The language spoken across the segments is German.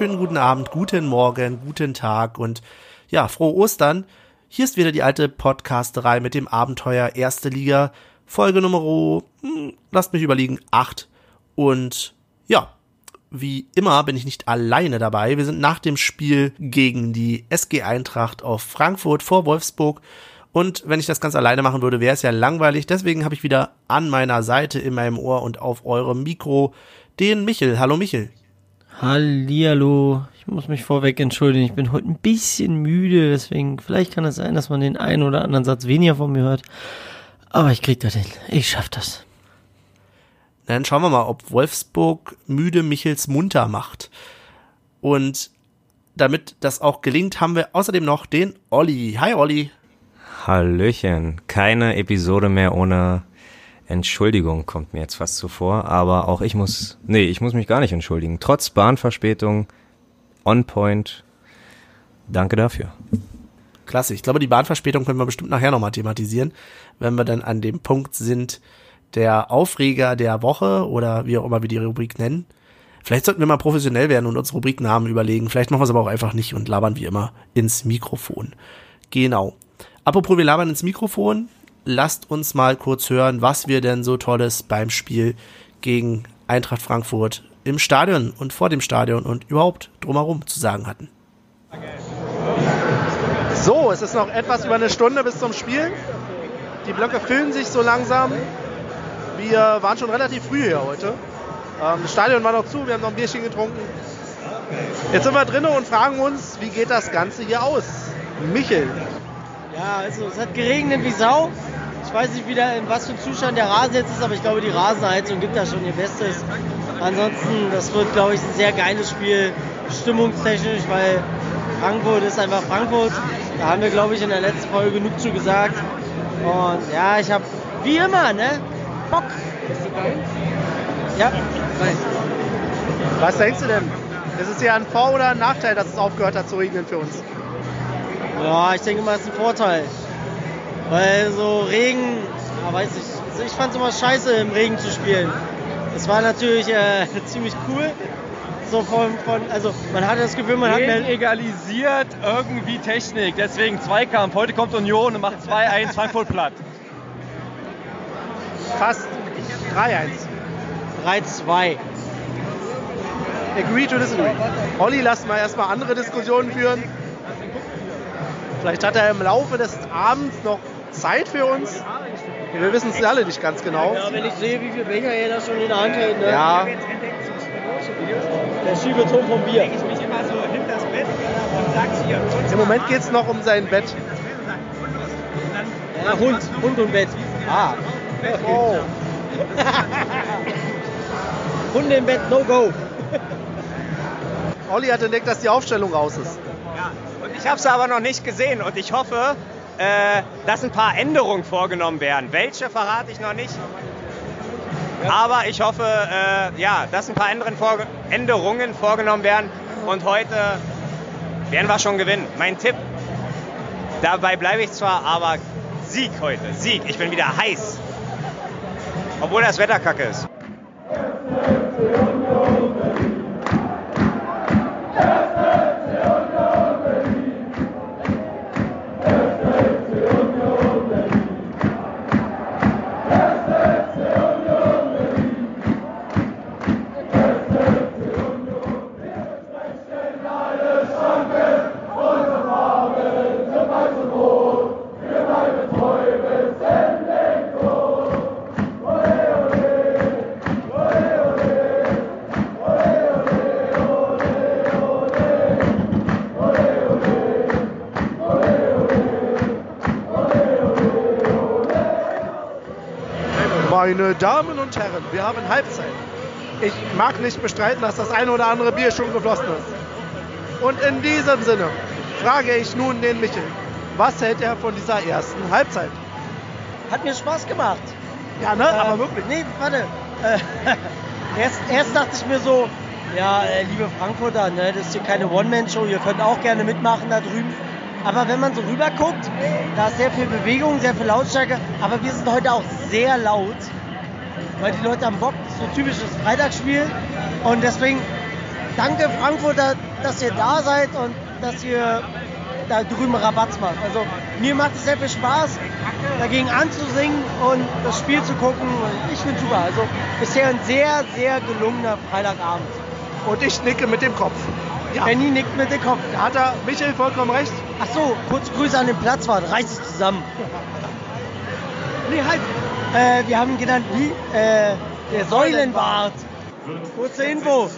wunderschönen guten Abend, guten Morgen, guten Tag und ja, frohe Ostern. Hier ist wieder die alte Podcasterei mit dem Abenteuer Erste Liga, Folge Nummer, hm, lasst mich überlegen, acht. Und ja, wie immer bin ich nicht alleine dabei. Wir sind nach dem Spiel gegen die SG Eintracht auf Frankfurt vor Wolfsburg. Und wenn ich das ganz alleine machen würde, wäre es ja langweilig. Deswegen habe ich wieder an meiner Seite in meinem Ohr und auf eurem Mikro den Michel. Hallo Michel. Hallihallo. Ich muss mich vorweg entschuldigen. Ich bin heute ein bisschen müde, deswegen vielleicht kann es sein, dass man den einen oder anderen Satz weniger von mir hört. Aber ich krieg das hin. Ich schaff das. Dann schauen wir mal, ob Wolfsburg müde Michels munter macht. Und damit das auch gelingt, haben wir außerdem noch den Olli. Hi Olli. Hallöchen. Keine Episode mehr ohne Entschuldigung kommt mir jetzt fast zuvor, aber auch ich muss, nee, ich muss mich gar nicht entschuldigen. Trotz Bahnverspätung, on point. Danke dafür. Klasse. Ich glaube, die Bahnverspätung können wir bestimmt nachher nochmal thematisieren, wenn wir dann an dem Punkt sind, der Aufreger der Woche oder wie auch immer wir die Rubrik nennen. Vielleicht sollten wir mal professionell werden und uns Rubriknamen überlegen. Vielleicht machen wir es aber auch einfach nicht und labern wie immer ins Mikrofon. Genau. Apropos, wir labern ins Mikrofon. Lasst uns mal kurz hören, was wir denn so Tolles beim Spiel gegen Eintracht Frankfurt im Stadion und vor dem Stadion und überhaupt drumherum zu sagen hatten. So, es ist noch etwas über eine Stunde bis zum Spiel. Die Blöcke füllen sich so langsam. Wir waren schon relativ früh hier heute. Ähm, das Stadion war noch zu, wir haben noch ein Bierchen getrunken. Jetzt sind wir drinnen und fragen uns, wie geht das Ganze hier aus? Michel. Ja, also es hat geregnet wie Sau. Ich weiß nicht wieder, in was für einem Zustand der Rasen jetzt ist, aber ich glaube, die Rasenheizung gibt da schon ihr Bestes. Ansonsten, das wird, glaube ich, ein sehr geiles Spiel, stimmungstechnisch, weil Frankfurt ist einfach Frankfurt. Da haben wir, glaube ich, in der letzten Folge genug zu gesagt. Und ja, ich habe, wie immer, ne, Bock. Ja. Was denkst du denn? Ist es hier ein Vor- oder ein Nachteil, dass es aufgehört hat zu regnen für uns? Ja, ich denke mal, es ist ein Vorteil. Weil so Regen, ja, weiß ich, also ich fand es immer scheiße, im Regen zu spielen. Es war natürlich äh, ziemlich cool. So von, von, also man hatte das Gefühl, man Regen hat mehr. egalisiert irgendwie Technik. Deswegen Zweikampf. Heute kommt Union und macht 2-1 Frankfurt platt. Fast 3-1. 3-2. Agree to disagree. Olli, lass mal erstmal andere Diskussionen führen. Vielleicht hat er im Laufe des Abends noch Zeit für uns. Wir wissen es alle nicht ganz genau. Ja, wenn ich sehe, wie viel Becher er da schon in der Hand hält, ne? Ja, Der Schiebeton vom Bier. im Moment geht es noch um sein Bett. Ja, Hund, Hund und Bett. Ah. Oh. Hunde im Bett, no go. Olli hat entdeckt, dass die Aufstellung raus ist. Ich habe es aber noch nicht gesehen und ich hoffe, äh, dass ein paar Änderungen vorgenommen werden. Welche verrate ich noch nicht. Aber ich hoffe, äh, ja, dass ein paar Änderungen vorgenommen werden und heute werden wir schon gewinnen. Mein Tipp, dabei bleibe ich zwar, aber Sieg heute, Sieg. Ich bin wieder heiß. Obwohl das Wetter kacke ist. Meine Damen und Herren, wir haben Halbzeit. Ich mag nicht bestreiten, dass das eine oder andere Bier schon geflossen ist. Und in diesem Sinne frage ich nun den Michel, was hält er von dieser ersten Halbzeit? Hat mir Spaß gemacht. Ja, ne? Aber Ähm, wirklich. Nee, warte. Äh, erst, erst dachte ich mir so, ja, äh, liebe Frankfurter, ne, das ist hier keine One-Man-Show, ihr könnt auch gerne mitmachen da drüben. Aber wenn man so rüber guckt, da ist sehr viel Bewegung, sehr viel Lautstärke, aber wir sind heute auch sehr laut, weil die Leute am Bock, so typisches Freitagsspiel. Und deswegen danke Frankfurter, dass ihr da seid und dass ihr da drüben Rabatz macht. Also mir macht es sehr viel Spaß, dagegen anzusingen und das Spiel zu gucken. Und ich finde super. Also bisher ein sehr, sehr gelungener Freitagabend. Und ich nicke mit dem Kopf. Ja. Benny nickt mit dem Kopf. Da hat er Michael vollkommen recht. Ach so, kurz Grüße an den Platzwart. Reiß dich zusammen. Nee, halt. Äh, wir haben ihn genannt wie äh, der Säulenbart. Kurze Info.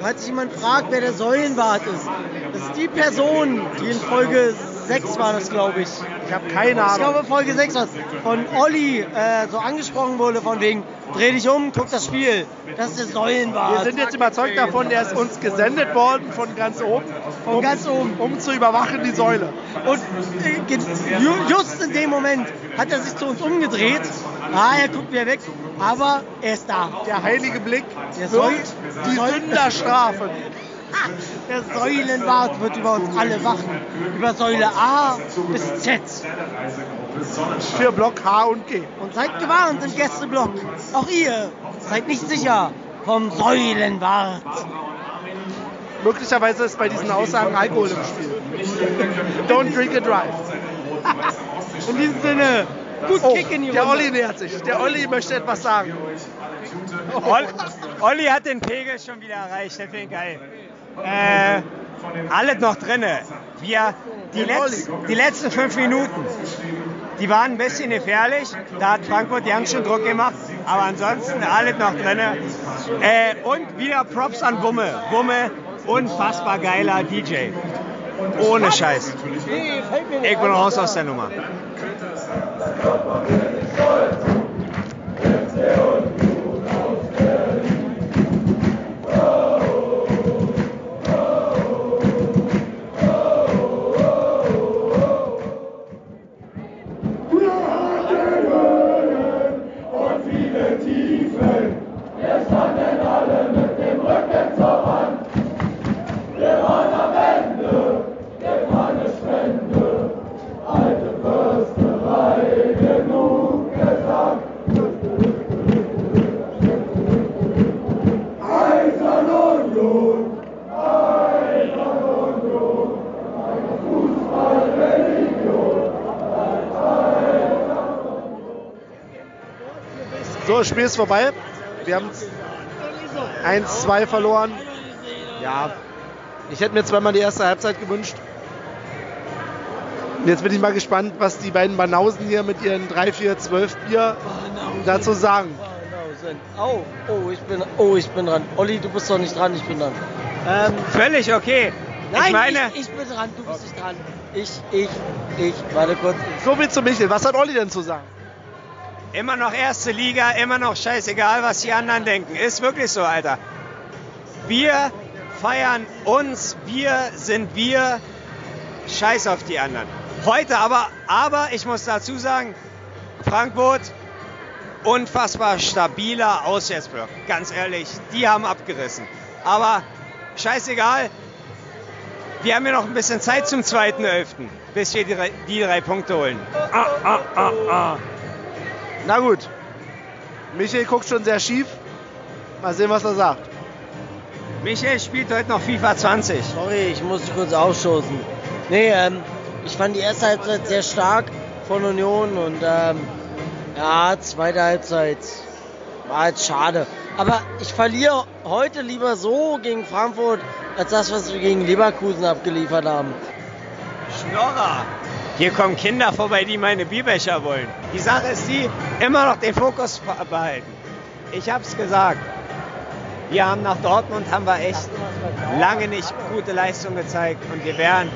Falls sich jemand fragt, wer der Säulenbart ist. Das ist die Person, die in Folge 6 war das, glaube ich. Ich habe keine Ahnung. Ich glaube, Folge 6 war von Olli äh, so angesprochen wurde, von wegen, dreh dich um, guck das Spiel. Das ist der Säulenbart. Wir sind jetzt überzeugt davon, der ist uns gesendet worden von ganz oben. Von um, ganz oben. Um zu überwachen die Säule. Und äh, just in dem Moment hat er sich zu uns umgedreht. Ah, er guckt wieder weg. Aber er ist da. Der heilige Blick Der Säul- die Sünder strafen. Der Säulenbart wird über uns alle wachen. Über Säule A bis Z. Für Block H und G. Und seid gewarnt im Gästeblock. Auch ihr seid nicht sicher vom Säulenbart. Möglicherweise ist bei diesen Aussagen Alkohol im Spiel. Don't drink and drive. In diesem Sinne, gut Oh, Kick in die der. Olli nähert sich. Der Olli möchte etwas sagen. Ol Olli hat den Pegel schon wieder erreicht, der finde ich geil. Äh, alles noch drinne. Wir, die, Letz die letzten fünf Minuten, die waren ein bisschen gefährlich. Da hat Frankfurt ganz schön Druck gemacht. Aber ansonsten alles noch drinne. Äh, und wieder Props an Wumme. Wumme, unfassbar geiler DJ. Ohne Scheiß. Ich bin raus aus der Nummer. So, das Spiel ist vorbei. Wir haben 1-2 verloren. Ja, ich hätte mir zweimal die erste Halbzeit gewünscht. Und jetzt bin ich mal gespannt, was die beiden Banausen hier mit ihren 3, 4, 12 Bier dazu sagen. Oh, oh, ich bin, oh, ich bin dran. Olli, du bist doch nicht dran, ich bin dran. Ähm, Völlig okay. nein, ich meine, ich, ich bin dran, du bist nicht dran. Ich, ich, ich, warte kurz. So viel zu Michel. Was hat Olli denn zu sagen? Immer noch erste Liga, immer noch scheißegal, was die anderen denken. Ist wirklich so, Alter. Wir feiern uns, wir sind wir. Scheiß auf die anderen. Heute aber, aber ich muss dazu sagen, Frankfurt, unfassbar stabiler Auswärtsblock. Ganz ehrlich, die haben abgerissen. Aber scheißegal, wir haben ja noch ein bisschen Zeit zum 2.11., bis wir die, drei- die drei Punkte holen. Ah, ah, ah, ah. Na gut. Michael guckt schon sehr schief. Mal sehen, was er sagt. Michael spielt heute noch FIFA 20. Sorry, ich muss dich kurz aufstoßen. Nee, ähm, ich fand die erste Halbzeit sehr stark von Union und ähm, ja, zweite Halbzeit war jetzt schade. Aber ich verliere heute lieber so gegen Frankfurt, als das, was wir gegen Leverkusen abgeliefert haben. Schnorrer. Hier kommen Kinder vorbei, die meine Bierbecher wollen. Die Sache ist die, immer noch den Fokus behalten. Ich hab's gesagt. Wir haben nach Dortmund haben wir echt lange nicht gute Leistung gezeigt und wir wären,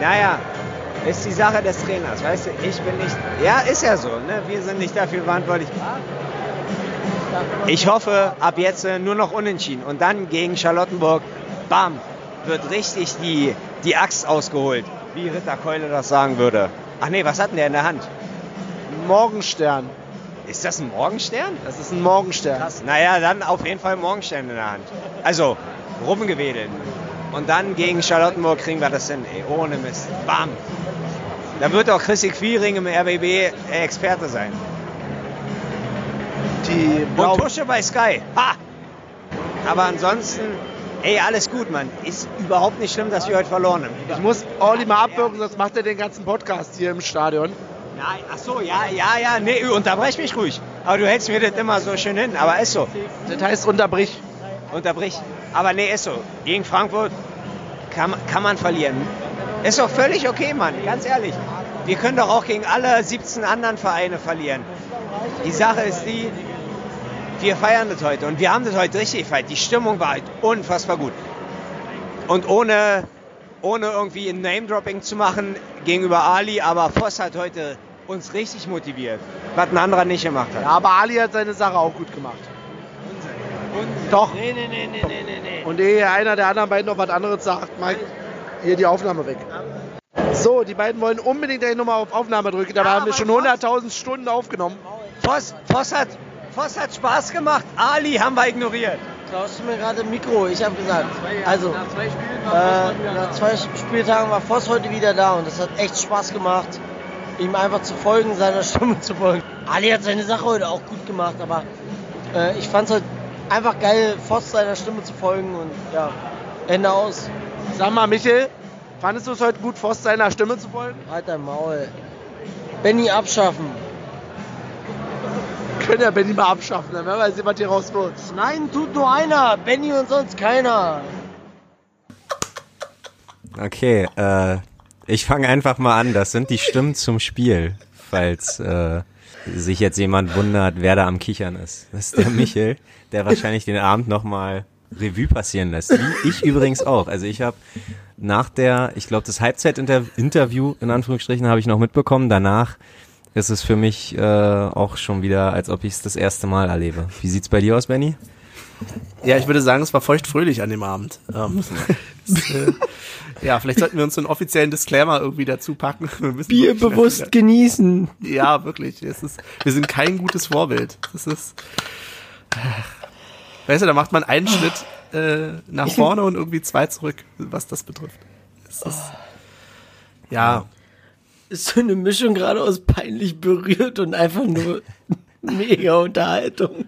naja, ist die Sache des Trainers, weißt du, ich bin nicht, ja, ist ja so, ne? wir sind nicht dafür verantwortlich. Ich hoffe, ab jetzt äh, nur noch unentschieden und dann gegen Charlottenburg, bam, wird richtig die, die Axt ausgeholt, wie Ritter Keule das sagen würde. Ach nee, was hat denn der in der Hand? Morgenstern. Ist das ein Morgenstern? Das ist ein Morgenstern. Krass. Naja, dann auf jeden Fall Morgenstern in der Hand. Also, rumgewedelt. Und dann gegen Charlottenburg kriegen wir das hin, ey, ohne Mist. Bam. Da wird auch Chrissy Quiring im RBB Experte sein. Die Und Blau Tusche bei Sky. Ha! Aber ansonsten, Ey, alles gut, Mann. Ist überhaupt nicht schlimm, dass wir heute verloren haben. Ich muss Olli mal abwürgen, sonst macht er den ganzen Podcast hier im Stadion. Nein, ach so, ja, ja, ja, nee, unterbrech mich ruhig. Aber du hältst mir das immer so schön hin. Aber ist so. Das heißt unterbrich. Unterbrich. Aber nee, ist so. Gegen Frankfurt kann, kann man verlieren. Ist doch völlig okay, Mann. Ganz ehrlich. Wir können doch auch gegen alle 17 anderen Vereine verlieren. Die Sache ist die, wir feiern das heute und wir haben das heute richtig gefeiert. Die Stimmung war halt unfassbar gut. Und ohne, ohne irgendwie ein Name-Dropping zu machen gegenüber Ali, aber Voss hat heute uns richtig motiviert, was ein anderer nicht gemacht hat. Ja, aber Ali hat seine Sache auch gut gemacht. Doch. Nee, nee, nee, nee, nee, nee. Und ehe einer der anderen beiden noch was anderes sagt, Mike, hier die Aufnahme weg. So, die beiden wollen unbedingt gleich nochmal auf Aufnahme drücken. Dabei Ja, haben wir schon was? 100.000 Stunden aufgenommen. Voss, Voss, hat, Voss hat Spaß gemacht, Ali haben wir ignoriert. Klaust du mir gerade ein Mikro? Ich habe gesagt, also äh, nach zwei Spieltagen war Voss heute wieder da und es hat echt Spaß gemacht, ihm einfach zu folgen, seiner Stimme zu folgen. Ali hat seine Sache heute auch gut gemacht, aber äh, ich fand es heute einfach geil, Voss seiner Stimme zu folgen und ja, Ende aus. Sag mal, Michel, fandest du es heute gut, Voss seiner Stimme zu folgen? Halt dein Maul. Benny abschaffen. Können ja Benny mal abschaffen, dann werden wir sehen, was hier raus wird. Nein, tut nur einer. Benny und sonst keiner. Okay, äh, ich fange einfach mal an. Das sind die Stimmen zum Spiel, falls äh, sich jetzt jemand wundert, wer da am Kichern ist. Das ist der Michel, der wahrscheinlich den Abend nochmal Revue passieren lässt. Wie ich übrigens auch. Also ich habe nach der, ich glaube, das Halbzeit-Interview in Anführungsstrichen habe ich noch mitbekommen. Danach ist es für mich äh, auch schon wieder, als ob ich es das erste Mal erlebe. Wie sieht's bei dir aus, Benny? Ja, ich würde sagen, es war feuchtfröhlich an dem Abend. Ähm, äh, ja, vielleicht sollten wir uns so einen offiziellen Disclaimer irgendwie dazu packen. Bier bewusst genießen. Ja, wirklich. Es ist, wir sind kein gutes Vorbild. Das ist. Weißt du, da macht man einen Schritt äh, nach vorne und irgendwie zwei zurück, was das betrifft. Es ist, ja, Ist so eine Mischung gerade aus peinlich berührt und einfach nur mega Unterhaltung.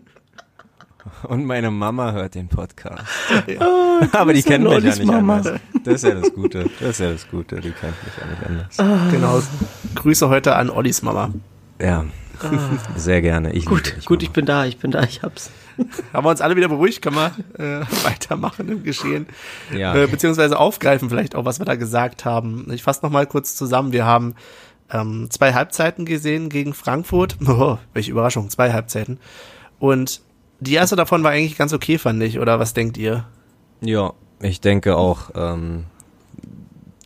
Und meine Mama hört den Podcast. Ah, Aber die kennt mich ja nicht Mama. anders. Das ist ja das Gute. Das ist ja das Gute. Die kennt mich ja nicht anders. genau. Grüße heute an Ollis Mama. Ja. Sehr gerne. Ich Gut, gut, Mama. ich bin da, ich bin da, ich hab's. Haben wir uns alle wieder beruhigt? Können wir äh, weitermachen im Geschehen? Ja. Äh, beziehungsweise aufgreifen vielleicht auch, was wir da gesagt haben. Ich fasse noch mal kurz zusammen. Wir haben ähm, zwei Halbzeiten gesehen gegen Frankfurt. Oh, welche Überraschung, zwei Halbzeiten. Und die erste davon war eigentlich ganz okay, fand ich. Oder was denkt ihr? Ja, ich denke auch, ähm,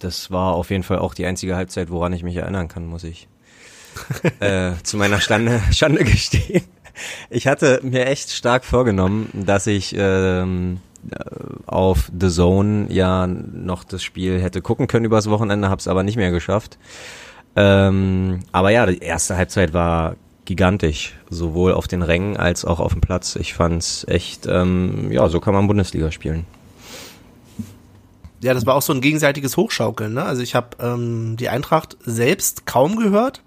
das war auf jeden Fall auch die einzige Halbzeit, woran ich mich erinnern kann, muss ich äh, zu meiner Stande, Schande gestehen. Ich hatte mir echt stark vorgenommen, dass ich ähm, äh, auf The Zone ja noch das Spiel hätte gucken können übers Wochenende, habe es aber nicht mehr geschafft. Ähm, aber ja, die erste Halbzeit war gigantisch, sowohl auf den Rängen als auch auf dem Platz. Ich fand's echt, ähm, ja, so kann man Bundesliga spielen. Ja, das war auch so ein gegenseitiges Hochschaukeln. Ne? Also ich habe ähm, die Eintracht selbst kaum gehört,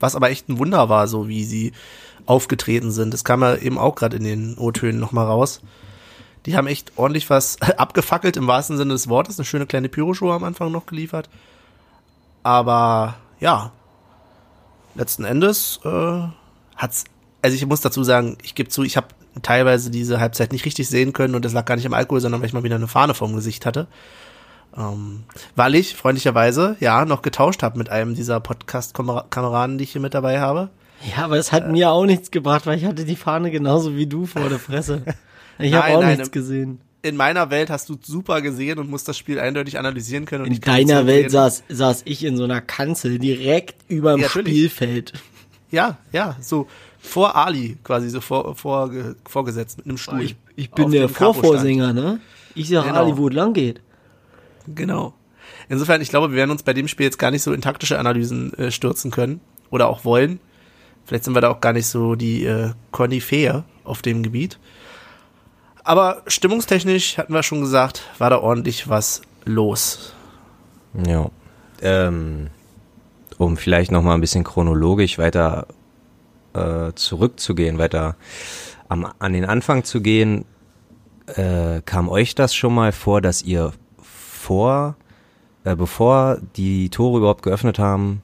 was aber echt ein Wunder war, so wie sie aufgetreten sind. Das kam ja eben auch gerade in den O-Tönen nochmal raus. Die haben echt ordentlich was abgefackelt im wahrsten Sinne des Wortes. Eine schöne kleine Pyroshow am Anfang noch geliefert. Aber ja, letzten Endes äh, hat's. Also ich muss dazu sagen, ich gebe zu, ich habe teilweise diese Halbzeit nicht richtig sehen können und das lag gar nicht am Alkohol, sondern weil ich mal wieder eine Fahne vorm Gesicht hatte. Ähm, weil ich freundlicherweise ja noch getauscht habe mit einem dieser Podcast-Kameraden, die ich hier mit dabei habe. Ja, aber es hat mir auch nichts gebracht, weil ich hatte die Fahne genauso wie du vor der Fresse. Ich habe auch nein, nichts gesehen. In meiner Welt hast du super gesehen und musst das Spiel eindeutig analysieren können. Und In deiner Welt saß, saß ich in so einer Kanzel direkt über dem Ja. Spielfeld. Ja, ja, so vor Ali quasi, so vor, vor, vorgesetzt mit einem Stuhl. Ich, ich bin der. Vorvorsänger, ne? Ich sag Genau. Ali, wo es lang geht. Genau. Insofern, ich glaube, wir werden uns bei dem Spiel jetzt gar nicht so in taktische Analysen äh, stürzen können oder auch wollen. Vielleicht sind wir da auch gar nicht so die äh, Koryphäe auf dem Gebiet. Aber stimmungstechnisch, hatten wir schon gesagt, war da ordentlich was los. Ja. Ähm, um vielleicht noch mal ein bisschen chronologisch weiter äh, zurückzugehen, weiter am, an den Anfang zu gehen. äh, kam euch das schon mal vor, dass ihr vor, äh, bevor die Tore überhaupt geöffnet haben,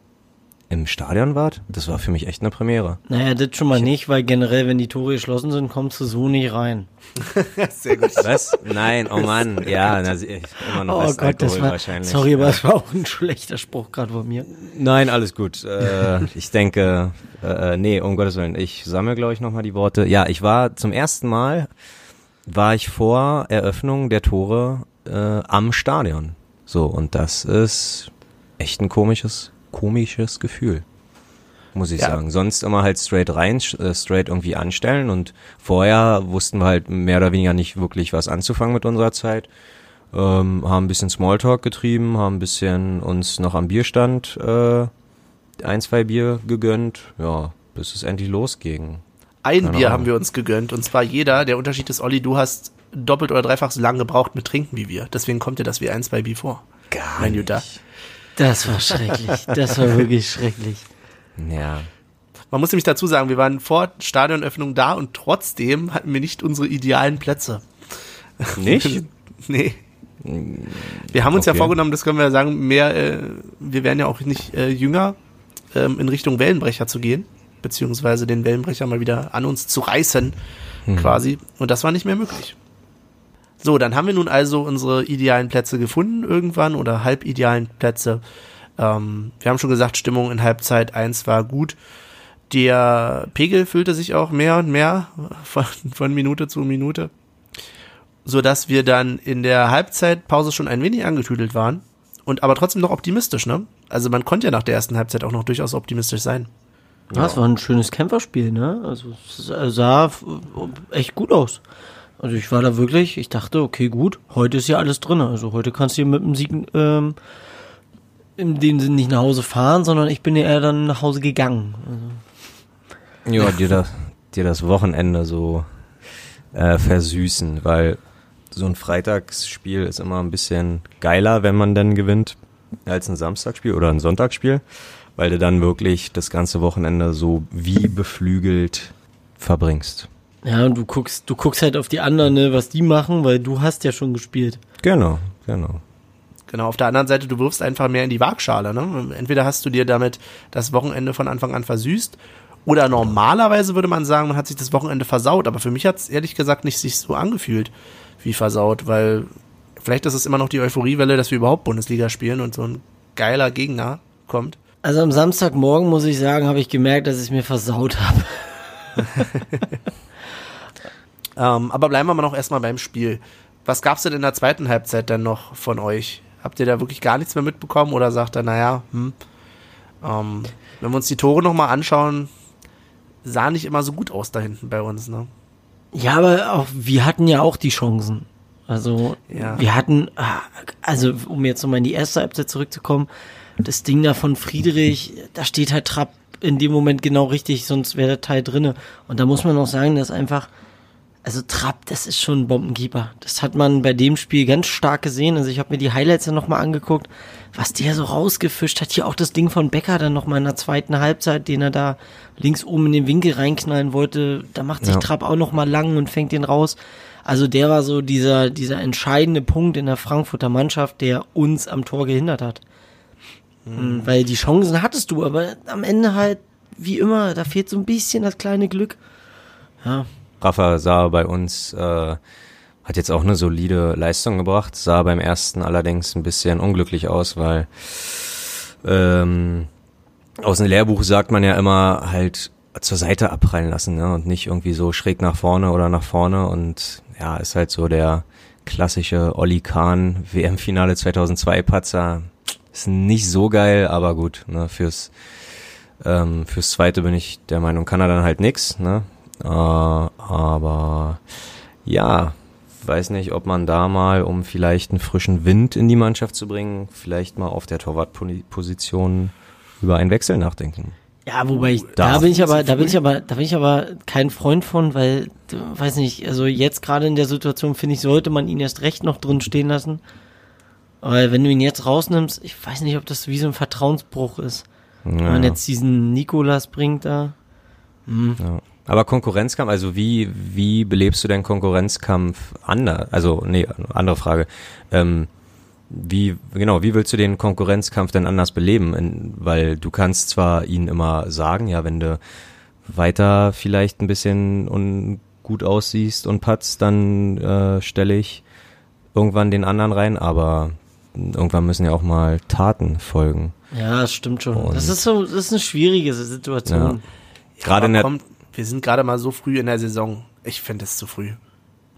im Stadion wart? Das war für mich echt eine Premiere. Naja, das schon mal nicht, weil generell, wenn die Tore geschlossen sind, kommst du so nicht rein. Sehr gut. Was? Nein, oh Mann, ja, na, ich- immer noch Oh Gott, das war, wahrscheinlich. sorry, aber es war auch ein schlechter Spruch gerade von mir. Nein, alles gut. Äh, ich denke, äh, nee, um Gottes Willen. Ich sammle, glaube ich, nochmal die Worte. Ja, ich war zum ersten Mal, war ich vor Eröffnung der Tore äh, am Stadion. So, und das ist echt ein komisches, komisches Gefühl. Muss ich Ja. sagen. Sonst immer halt straight rein, äh, straight irgendwie anstellen und vorher wussten wir halt mehr oder weniger nicht wirklich was anzufangen mit unserer Zeit ähm, haben ein bisschen Smalltalk getrieben, haben ein bisschen uns noch am Bierstand äh, ein, zwei Bier gegönnt, ja, bis es endlich losging. Ein Keine Bier Ahnung. haben wir uns gegönnt und zwar jeder. Der Unterschied ist, Olli, du hast doppelt oder dreifach so lange gebraucht mit Trinken wie wir. Deswegen kommt dir das wie ein, zwei Bier vor. Gar Mein Jutta. Das war schrecklich. Das war wirklich schrecklich. Ja. Man muss nämlich dazu sagen, wir waren vor Stadionöffnung da und trotzdem hatten wir nicht unsere idealen Plätze. Nicht? nee. Wir haben uns ja Okay. vorgenommen, das können wir ja sagen, mehr, äh, wir werden ja auch nicht äh, jünger, ähm, in Richtung Wellenbrecher zu gehen, beziehungsweise den Wellenbrecher mal wieder an uns zu reißen, quasi. Und das war nicht mehr möglich. So, dann haben wir nun also unsere idealen Plätze gefunden irgendwann oder halbidealen Plätze. Ähm, wir haben schon gesagt, Stimmung in Halbzeit 1 war gut. Der Pegel füllte sich auch mehr und mehr von, von Minute zu Minute, so dass wir dann in der Halbzeitpause schon ein wenig angetüdelt waren und aber trotzdem noch optimistisch, ne? Also man konnte ja nach der ersten Halbzeit auch noch durchaus optimistisch sein. Das war ein schönes Kämpferspiel, ne? Also es sah echt gut aus. Also ich war da wirklich, ich dachte, okay, gut, heute ist ja alles drin. Also heute kannst du hier mit dem Sieg ähm, in dem Sinne nicht nach Hause fahren, sondern ich bin ja eher dann nach Hause gegangen. Also, Ja, dir das, dir das Wochenende so äh, versüßen, weil so ein Freitagsspiel ist immer ein bisschen geiler, wenn man dann gewinnt, als ein Samstagsspiel oder ein Sonntagsspiel, weil du dann wirklich das ganze Wochenende so wie beflügelt verbringst. Ja, und du guckst, du guckst halt auf die anderen, ne, was die machen, weil du hast ja schon gespielt. Genau, genau. Genau, auf der anderen Seite, du wirfst einfach mehr in die Waagschale. Ne? Entweder hast du dir damit das Wochenende von Anfang an versüßt oder normalerweise würde man sagen, man hat sich das Wochenende versaut. Aber für mich hat es ehrlich gesagt nicht sich so angefühlt wie versaut, weil vielleicht ist es immer noch die Euphoriewelle, dass wir überhaupt Bundesliga spielen und so ein geiler Gegner kommt. Also am Samstagmorgen muss ich sagen, habe ich gemerkt, dass ich es mir versaut habe. Ähm, aber bleiben wir mal noch erstmal beim Spiel. Was gab's denn in der zweiten Halbzeit dann noch von euch? Habt ihr da wirklich gar nichts mehr mitbekommen oder sagt er, naja, hm, ähm, wenn wir uns die Tore nochmal anschauen, sah nicht immer so gut aus da hinten bei uns, ne? Ja, aber auch wir hatten ja auch die Chancen. Also Ja. wir hatten, ah, also um jetzt nochmal in die erste Halbzeit zurückzukommen, das Ding da von Friedrich, da steht halt Trapp in dem Moment genau richtig, sonst wäre der Teil drinne. Und da muss man auch sagen, dass einfach, also Trapp, das ist schon ein Bombenkeeper. Das hat man bei dem Spiel ganz stark gesehen. Also ich habe mir die Highlights dann nochmal angeguckt, was der so rausgefischt hat. Hier auch das Ding von Becker dann nochmal in der zweiten Halbzeit, den er da links oben in den Winkel reinknallen wollte. Da macht sich Ja. Trapp auch nochmal lang und fängt den raus. Also der war so dieser, dieser entscheidende Punkt in der Frankfurter Mannschaft, der uns am Tor gehindert hat. Mhm. Weil die Chancen hattest du, aber am Ende halt, wie immer, da fehlt so ein bisschen das kleine Glück. Ja, Rafa sah bei uns, äh, hat jetzt auch eine solide Leistung gebracht, sah beim ersten allerdings ein bisschen unglücklich aus, weil ähm, aus dem Lehrbuch sagt man ja immer halt zur Seite abprallen lassen ne? und nicht irgendwie so schräg nach vorne oder nach vorne und ja, ist halt so der klassische Olli Kahn WM-Finale 2002 Patzer. Ist nicht so geil, aber gut, ne, fürs ähm, fürs zweite bin ich der Meinung, kann er dann halt nix, ne? Äh, aber ja, weiß nicht, ob man da mal, um vielleicht einen frischen Wind in die Mannschaft zu bringen, vielleicht mal auf der Torwartposition über einen Wechsel nachdenken. Ja, wobei ich, da Darf. bin ich aber, da bin ich aber, da bin ich aber kein Freund von, weil, weiß nicht, also jetzt gerade in der Situation finde ich, sollte man ihn erst recht noch drin stehen lassen. Weil wenn du ihn jetzt rausnimmst, ich weiß nicht, ob das wie so ein Vertrauensbruch ist. Wenn man Ja. jetzt diesen Nikolas bringt da. Hm. Ja. Aber Konkurrenzkampf, also wie, wie belebst du denn Konkurrenzkampf anders? Also, nee, andere Frage. Ähm, wie, genau, wie willst du den Konkurrenzkampf denn anders beleben? In, weil du kannst zwar ihnen immer sagen, ja, wenn du weiter vielleicht ein bisschen ungut aussiehst und patzt, dann äh, stelle ich irgendwann den anderen rein, aber irgendwann müssen ja auch mal Taten folgen. Ja, das stimmt schon. Und- das ist so, das ist eine schwierige Situation. Gerade Aber in der, kommt, wir sind gerade mal so früh in der Saison. Ich finde es zu früh,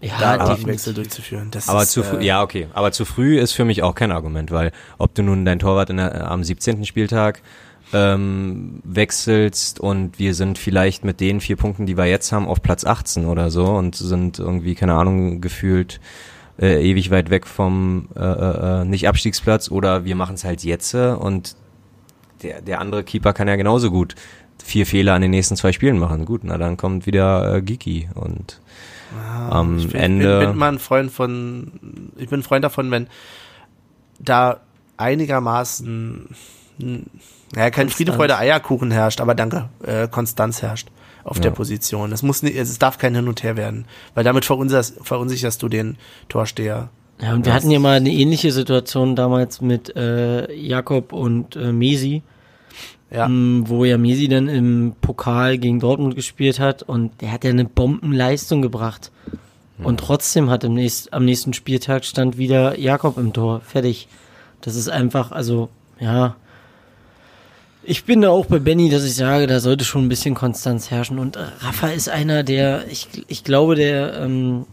Ja, da definitiv. Wechsel durchzuführen. Das aber ist, zu früh, äh, ja, okay. Aber zu früh ist für mich auch kein Argument, weil ob du nun dein Torwart in der, am 17. Spieltag ähm, wechselst und wir sind vielleicht mit den vier Punkten, die wir jetzt haben, auf Platz 18 oder so und sind irgendwie, keine Ahnung, gefühlt äh, ewig weit weg vom äh, äh, äh, nicht Abstiegsplatz oder wir machen es halt jetzt äh, und der, der andere Keeper kann ja genauso gut vier Fehler an den nächsten zwei Spielen machen. Gut, na dann kommt wieder äh, Giki und am ich bin, Ende. bin, bin mal ein Freund von, ich bin ein Freund davon, wenn da einigermaßen, hm, naja, kein Friede, Freude, Eierkuchen herrscht, aber danke, äh, Konstanz herrscht auf der Position. Es muss nicht, es darf kein Hin und Her werden, weil damit verunsicherst, verunsicherst du den Torsteher. Ja, und wir hatten ja mal eine ähnliche Situation damals mit äh, Jakob und äh, Mesi, Ja. ähm, wo ja Mesi dann im Pokal gegen Dortmund gespielt hat und der hat ja eine Bombenleistung gebracht. Und trotzdem hat im nächst, am nächsten Spieltag stand wieder Jakob im Tor. Fertig. Das ist einfach, also, ja. Ich bin da auch bei Benny, dass ich sage, da sollte schon ein bisschen Konstanz herrschen. Und äh, Rafa ist einer, der, ich, ich glaube, der, ähm,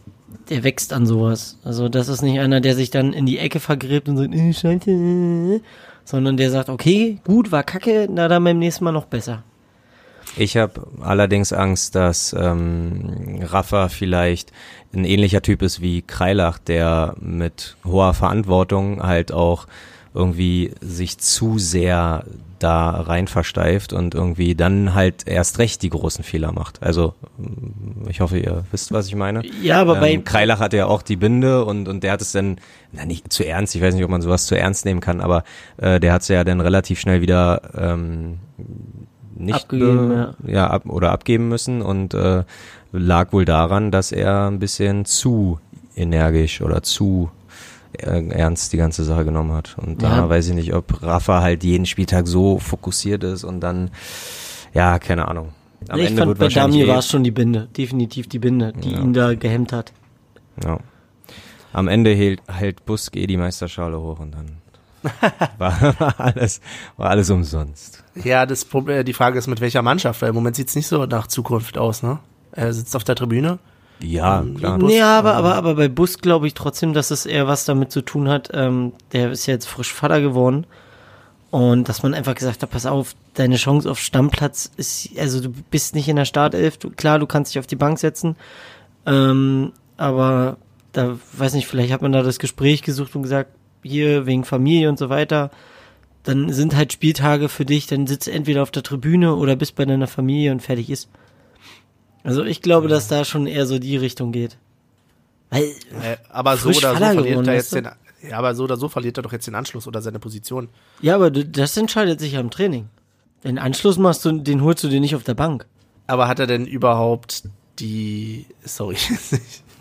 der wächst an sowas. Also das ist nicht einer, der sich dann in die Ecke vergräbt und sagt, äh, Scheiße, äh, sondern der sagt, okay, gut, war kacke, na dann beim nächsten Mal noch besser. Ich habe allerdings Angst, dass ähm, Rafa vielleicht ein ähnlicher Typ ist wie Kreilach, der mit hoher Verantwortung halt auch irgendwie sich zu sehr da rein versteift und irgendwie dann halt erst recht die großen Fehler macht. Also mm, ich hoffe, ihr wisst, was ich meine. Ja, aber bei, Ähm, Kreilach hatte ja auch die Binde und, und der hat es dann, na nicht zu ernst, ich weiß nicht, ob man sowas zu ernst nehmen kann, aber äh, der hat es ja dann relativ schnell wieder ähm, nicht Abgegeben, be- ja. ab, oder abgeben müssen und äh, lag wohl daran, dass er ein bisschen zu energisch oder zu ernst die ganze Sache genommen hat. Und da Ja. weiß ich nicht, ob Rafa halt jeden Spieltag so fokussiert ist und dann, ja, keine Ahnung. Am ich Ende fand, wird bei wahrscheinlich Dami eh- war es schon die Binde, definitiv die Binde, die Ja. ihn da gehemmt hat. Ja. Am Ende hält, hält Busk eh die Meisterschale hoch und dann war, war alles, war alles umsonst. Ja, das Problem, die Frage ist, mit welcher Mannschaft, weil im Moment sieht's nicht so nach Zukunft aus, ne? Er sitzt auf der Tribüne. Ja, klar. Nee, aber, aber, aber bei Bus glaube ich trotzdem, dass es eher was damit zu tun hat. Ähm, der ist ja jetzt frisch Vater geworden. Und dass man einfach gesagt hat, pass auf, deine Chance auf Stammplatz ist, also du bist nicht in der Startelf. Du, klar, du kannst dich auf die Bank setzen. Ähm, aber da, weiß nicht, vielleicht hat man da das Gespräch gesucht und gesagt, hier wegen Familie und so weiter. Dann sind halt Spieltage für dich, dann sitzt du entweder auf der Tribüne oder bist bei deiner Familie und fertig ist. Also ich glaube, dass da schon eher so die Richtung geht. Weil, Äh, aber so oder so verliert er jetzt den, ja, aber so oder so verliert er doch jetzt den Anschluss oder seine Position. ja, aber das entscheidet sich ja im Training. Den Anschluss machst du, den holst du dir nicht auf der Bank. Aber hat er denn überhaupt die, sorry,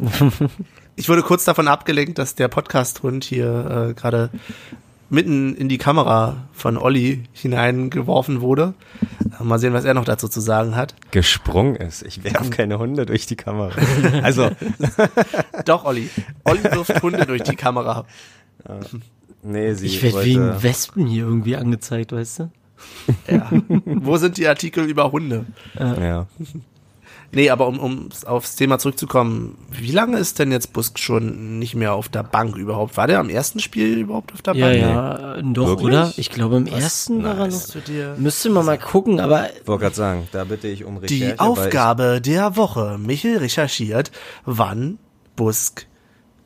ich wurde kurz davon abgelenkt, dass der Podcast-Hund hier äh, gerade mitten in die Kamera von Olli hineingeworfen wurde. Äh, Mal sehen, was er noch dazu zu sagen hat. Gesprungen ist. Ich werfe keine Hunde durch die Kamera. Also, Doch, Olli. Olli wirft Hunde durch die Kamera. nee, sie Ich werde wegen Wespen hier irgendwie angezeigt, weißt du? Ja. Wo sind die Artikel über Hunde? ja. Nee, aber um, um aufs Thema zurückzukommen, wie lange ist denn jetzt Busk schon nicht mehr auf der Bank überhaupt? War der am ersten Spiel überhaupt auf der Ja, Bank? ja, äh, doch, Wirklich? oder? Ich glaube, im ersten war er noch. Dir Müsste man mal gucken, aber Ich wollte gerade sagen, da bitte ich um Recherche. die Aufgabe der Woche. Michel recherchiert, wann Busk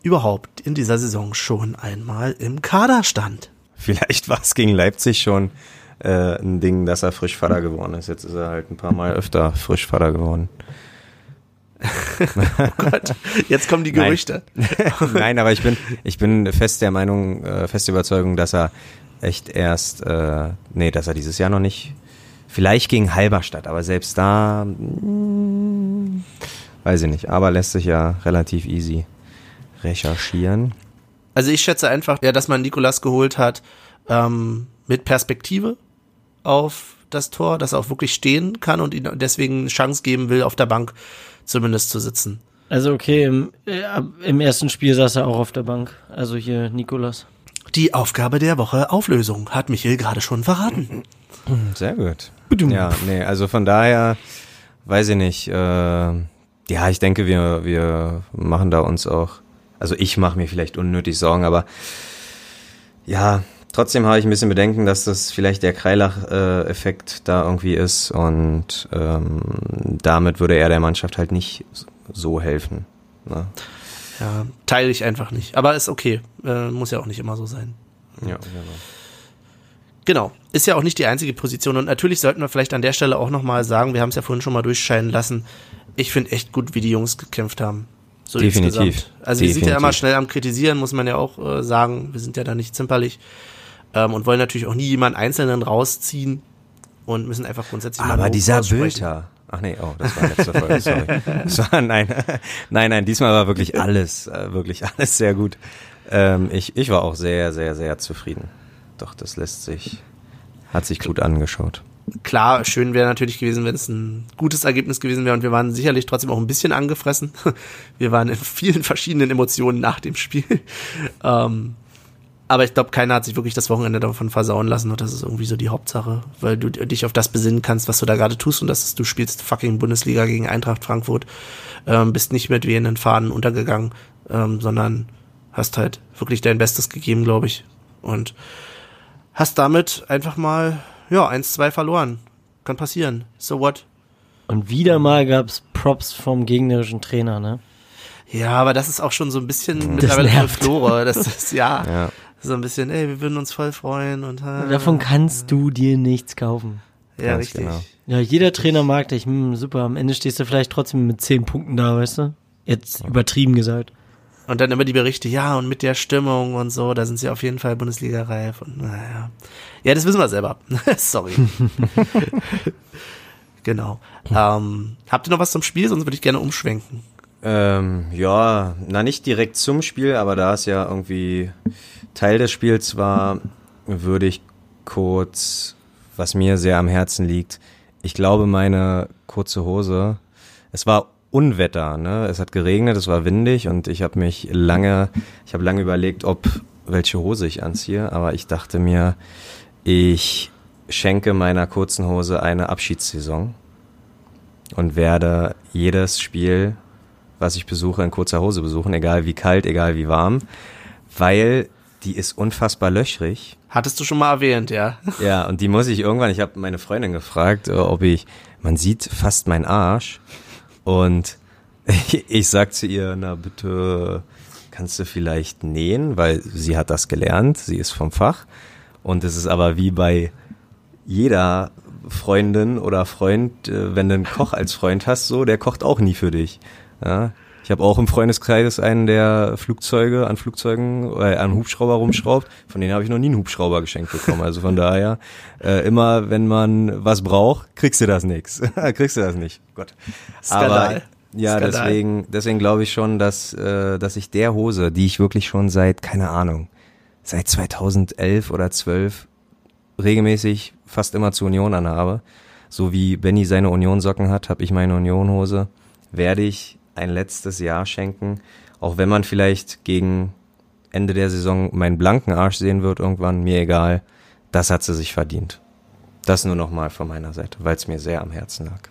überhaupt in dieser Saison schon einmal im Kader stand. Ich, vielleicht war es gegen Leipzig schon äh, ein Ding, dass er frisch Vater geworden ist. Jetzt ist er halt ein paar Mal öfter frisch Vater geworden. Gott, jetzt kommen die Nein. Gerüchte. Nein, aber ich bin, ich bin fest der Meinung, äh, fest der Überzeugung, dass er echt erst, äh, nee, dass er dieses Jahr noch nicht, vielleicht gegen Halberstadt, aber selbst da, mm, Weiß ich nicht, aber lässt sich ja relativ easy recherchieren. Also ich schätze einfach, ja, dass man Nikolas geholt hat ähm, mit Perspektive auf das Tor, dass er auch wirklich stehen kann und ihn deswegen eine Chance geben will, auf der Bank zumindest zu sitzen. Also okay, im, äh, im ersten Spiel saß er auch auf der Bank. Also hier Nikolas. Die Aufgabe der Woche Auflösung hat Michael gerade schon verraten. Sehr gut. Ja, nee, also von daher weiß ich nicht. Äh, ja, ich denke, wir wir machen da uns auch. Also ich mache mir vielleicht unnötig Sorgen, aber ja, trotzdem habe ich ein bisschen Bedenken, dass das vielleicht der Kreilach-Effekt da irgendwie ist und ähm, damit würde er der Mannschaft halt nicht so helfen. Ne? Ja, teile ich einfach nicht. Aber ist okay. Äh, muss ja auch nicht immer so sein. Ja, genau. Genau. Ist ja auch nicht die einzige Position. Und natürlich sollten wir vielleicht an der Stelle auch nochmal sagen, wir haben es ja vorhin schon mal durchscheinen lassen. Ich finde echt gut, wie die Jungs gekämpft haben. So Definitiv. Insgesamt. Also wir sind ja Definitiv. immer schnell am Kritisieren, muss man ja auch äh, sagen. Wir sind ja da nicht zimperlich. Ähm, und wollen natürlich auch nie jemanden Einzelnen rausziehen und müssen einfach grundsätzlich mal Aber dieser. Bülter. Ach nee, oh, das war letzte Folge, sorry. Das war, nein, nein, nein, diesmal war wirklich alles, äh, wirklich alles sehr gut. Ähm, ich, ich war auch sehr, sehr, sehr zufrieden. Doch, das lässt sich, hat sich gut angeschaut. Klar, schön wäre natürlich gewesen, wenn es ein gutes Ergebnis gewesen wäre und wir waren sicherlich trotzdem auch ein bisschen angefressen. Wir waren in vielen verschiedenen Emotionen nach dem Spiel. Ähm, aber ich glaube, keiner hat sich wirklich das Wochenende davon versauen lassen und das ist irgendwie so die Hauptsache, weil du dich auf das besinnen kannst, was du da gerade tust und das ist, du spielst fucking Bundesliga gegen Eintracht Frankfurt, ähm, bist nicht mit wehenden Faden untergegangen, ähm, sondern hast halt wirklich dein Bestes gegeben, glaube ich. Und hast damit einfach mal, ja, eins, zwei verloren. Kann passieren. So what? Und wieder mal gab's Props vom gegnerischen Trainer, ne? Ja, aber das ist auch schon so ein bisschen mittlerweile nervt. Flore. Das ist, ja, Ja. So ein bisschen, ey, wir würden uns voll freuen und äh, Davon kannst du dir nichts kaufen. ja, Ganz richtig. genau. Ja, jeder Trainer mag dich. Hm, super, am Ende stehst du vielleicht trotzdem mit zehn Punkten da, weißt du? Jetzt übertrieben gesagt. Und dann immer die Berichte, ja, und mit der Stimmung und so, da sind sie auf jeden Fall Bundesliga-reif und naja. Ja, das wissen wir selber. Sorry. genau. Ähm, habt ihr noch was zum Spiel? Sonst würde ich gerne umschwenken. Ähm, ja, na nicht direkt zum Spiel, aber da es ja irgendwie Teil des Spiels war, würde ich kurz, was mir sehr am Herzen liegt, ich glaube meine kurze Hose, es war Unwetter, ne? Es hat geregnet, es war windig und ich habe mich lange, ich habe lange überlegt, ob welche Hose ich anziehe, aber ich dachte mir, ich schenke meiner kurzen Hose eine Abschiedssaison und werde jedes Spiel was ich besuche, in kurzer Hose besuchen, egal wie kalt, egal wie warm, weil die ist unfassbar löchrig. Hattest du schon mal erwähnt, ja? Ja, und die muss ich irgendwann, ich habe meine Freundin gefragt, äh, ob ich, man sieht fast meinen Arsch und ich, ich sag zu ihr, na bitte, kannst du vielleicht nähen, weil sie hat das gelernt, sie ist vom Fach und es ist aber wie bei jeder Freundin oder Freund, äh, wenn du einen Koch als Freund hast, so, der kocht auch nie für dich. Ja, ich habe auch im Freundeskreis einen, der Flugzeuge an Flugzeugen, äh, an Hubschrauber rumschraubt. Von denen habe ich noch nie einen Hubschrauber geschenkt bekommen. Also von daher, äh, immer wenn man was braucht, kriegst du das nix. kriegst du das nicht. Gott. Skandal. Aber ja, Skandal. deswegen, deswegen glaube ich schon, dass, äh, dass ich der Hose, die ich wirklich schon seit, keine Ahnung, seit 2011 oder 12 regelmäßig fast immer zur Union anhabe, so wie Benny seine Union-Socken hat, habe ich meine Union-Hose, werde ich ein letztes Jahr schenken, auch wenn man vielleicht gegen Ende der Saison meinen blanken Arsch sehen wird irgendwann, mir egal, das hat sie sich verdient. Das nur nochmal von meiner Seite, weil es mir sehr am Herzen lag.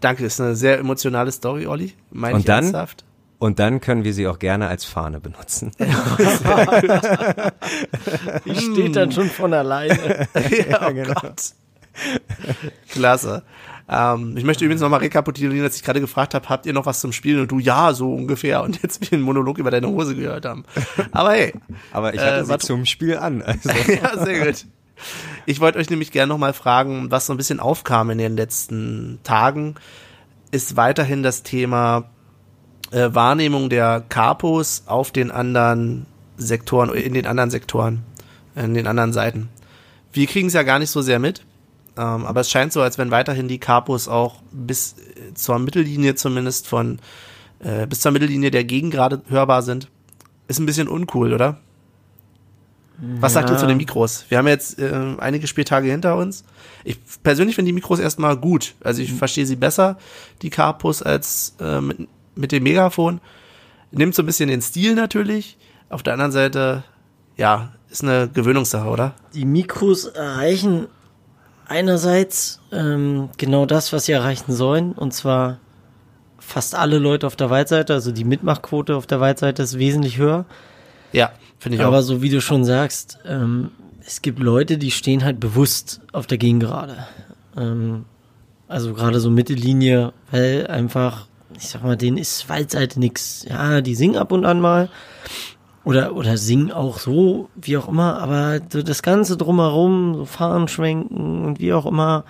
Danke, ist eine sehr emotionale Story, Olli. Meine Und ich dann? ernsthaft. Und dann können wir sie auch gerne als Fahne benutzen. Die steht dann schon von alleine. ja, oh Gott. Klasse. Ähm, ich möchte übrigens nochmal rekapitulieren, dass ich gerade gefragt habe, habt ihr noch was zum Spielen? Und du, ja, so ungefähr. Und jetzt wir einen Monolog über deine Hose gehört haben. Aber hey, Aber ich Äh, hatte sie warte. zum Spiel an. Also. ja, sehr gut. Ich wollte euch nämlich gerne nochmal fragen, was so ein bisschen aufkam in den letzten Tagen, ist weiterhin das Thema äh, Wahrnehmung der Capos auf den anderen Sektoren, in den anderen Sektoren, in den anderen Seiten. Wir kriegen es ja gar nicht so sehr mit. Ähm, aber es scheint so, als wenn weiterhin die Capos auch bis äh, zur Mittellinie zumindest von, äh, bis zur Mittellinie der Gegengrade hörbar sind. Ist ein bisschen uncool, oder? Was sagt ihr zu den Mikros? Wir haben jetzt äh, einige Spieltage hinter uns. Ich persönlich finde die Mikros erstmal gut. Also ich verstehe sie besser, die Capos, als äh, mit, mit dem Megafon. Nimmt so ein bisschen den Stil natürlich. Auf der anderen Seite, ja, ist eine Gewöhnungssache, oder? Die Mikros erreichen einerseits ähm, genau das, was sie erreichen sollen, und zwar fast alle Leute auf der Waldseite, also die Mitmachquote auf der Waldseite ist wesentlich höher. Ja, finde ich Aber auch. so wie du schon sagst, ähm, es gibt Leute, die stehen halt bewusst auf der Gegengerade. Ähm, also gerade so Mittellinie, weil einfach, ich sag mal, denen ist Waldseite nix. Ja, die singen ab und an mal. Oder, oder singen auch so, wie auch immer, aber so das Ganze drumherum, so fahren, schwenken und wie auch immer,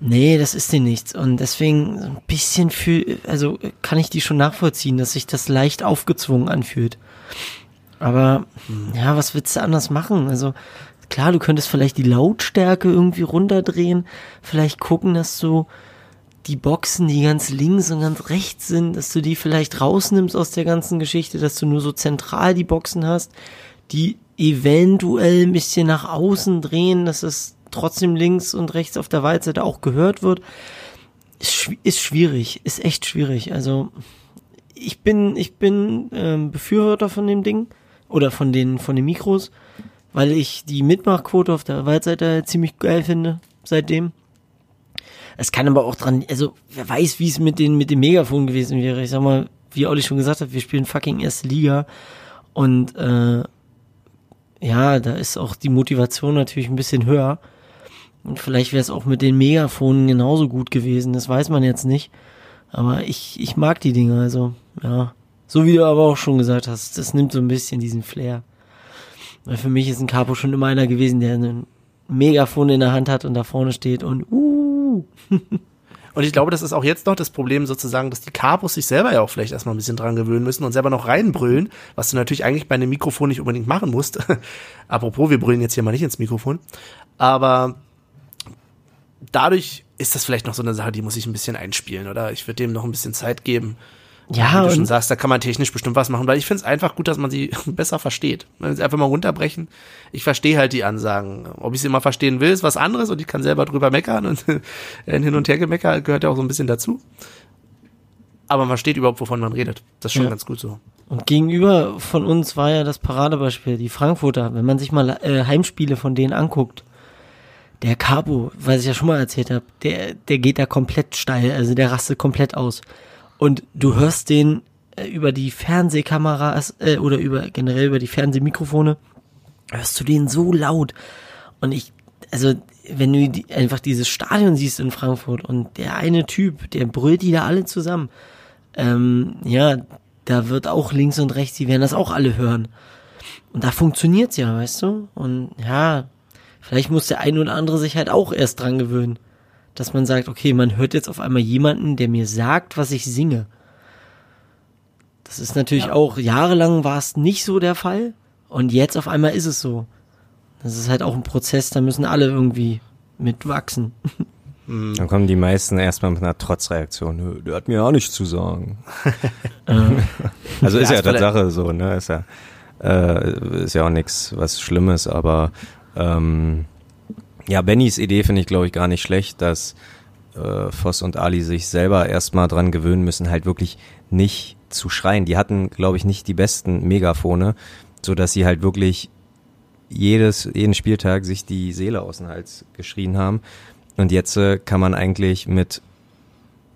nee, das ist denen nichts. Und deswegen so ein bisschen fühl, also kann ich die schon nachvollziehen, dass sich das leicht aufgezwungen anfühlt. Aber ja, was willst du anders machen? Also klar, du könntest vielleicht die Lautstärke irgendwie runterdrehen, vielleicht gucken, dass du die Boxen, die ganz links und ganz rechts sind, dass du die vielleicht rausnimmst aus der ganzen Geschichte, dass du nur so zentral die Boxen hast, die eventuell ein bisschen nach außen drehen, dass es trotzdem links und rechts auf der Waldseite auch gehört wird. Ist, ist schwierig, ist echt schwierig. Also ich bin, ich bin ähm, Befürworter von dem Ding oder von den, von den Mikros, weil ich die Mitmachquote auf der Waldseite ziemlich geil finde seitdem. Es kann aber auch dran, also wer weiß, wie es mit den, mit dem Megafon gewesen wäre. Ich sag mal, wie Olli schon gesagt hat, wir spielen fucking erste Liga und äh, ja, da ist auch die Motivation natürlich ein bisschen höher. Und vielleicht wäre es auch mit den Megafonen genauso gut gewesen, das weiß man jetzt nicht. Aber ich, ich mag die Dinger, also, ja. So wie du aber auch schon gesagt hast, das nimmt so ein bisschen diesen Flair. Weil für mich ist ein Capo schon immer einer gewesen, der ein Megafon in der Hand hat und da vorne steht und uh. Und ich glaube, das ist auch jetzt noch das Problem sozusagen, dass die Capos sich selber ja auch vielleicht erstmal ein bisschen dran gewöhnen müssen und selber noch reinbrüllen, was du natürlich eigentlich bei einem Mikrofon nicht unbedingt machen musst. Apropos, wir brüllen jetzt hier mal nicht ins Mikrofon. Aber dadurch ist das vielleicht noch so eine Sache, die muss ich ein bisschen einspielen, oder? Ich würde dem noch ein bisschen Zeit geben. Ja, Wie du schon sagst, da kann man technisch bestimmt was machen, weil ich finde es einfach gut, dass man sie besser versteht. Wenn sie einfach mal runterbrechen. Ich verstehe halt die Ansagen. Ob ich sie immer verstehen will, ist was anderes und ich kann selber drüber meckern und Hin- und Hergemecker gehört ja auch so ein bisschen dazu. Aber man versteht überhaupt, wovon man redet. Das ist schon Ja. ganz gut so. Und gegenüber von uns war ja das Paradebeispiel, die Frankfurter. Wenn man sich mal äh, Heimspiele von denen anguckt, der Capo, was ich ja schon mal erzählt habe, der, der geht da komplett steil, also der rastet komplett aus. Und du hörst den äh, über die Fernsehkameras äh, oder über generell über die Fernsehmikrofone, hörst du den so laut. Und ich, also wenn du die, einfach dieses Stadion siehst in Frankfurt und der eine Typ, der brüllt die da alle zusammen. Ähm, ja, da wird auch links und rechts, die werden das auch alle hören. Und da funktioniert's ja, weißt du? Und ja, vielleicht muss der eine oder andere sich halt auch erst dran gewöhnen. Dass man sagt, okay, man hört jetzt auf einmal jemanden, der mir sagt, was ich singe. Das ist natürlich auch, jahrelang war es nicht so der Fall. Und jetzt auf einmal ist es so. Das ist halt auch ein Prozess, da müssen alle irgendwie mitwachsen. Dann kommen die meisten erstmal mit einer Trotzreaktion. Nö, der hat mir auch nichts zu sagen. also ist Ja, ja Tatsache so, ne? Ist ja, äh, ist ja auch nichts was Schlimmes, aber ähm, ja, Bennys Idee finde ich, glaube ich, gar nicht schlecht, dass äh, Voss und Ali sich selber erstmal dran gewöhnen müssen, halt wirklich nicht zu schreien. Die hatten, glaube ich, nicht die besten Megafone, so dass sie halt wirklich jedes, jeden Spieltag sich die Seele aus dem Hals geschrien haben. Und jetzt äh, kann man eigentlich mit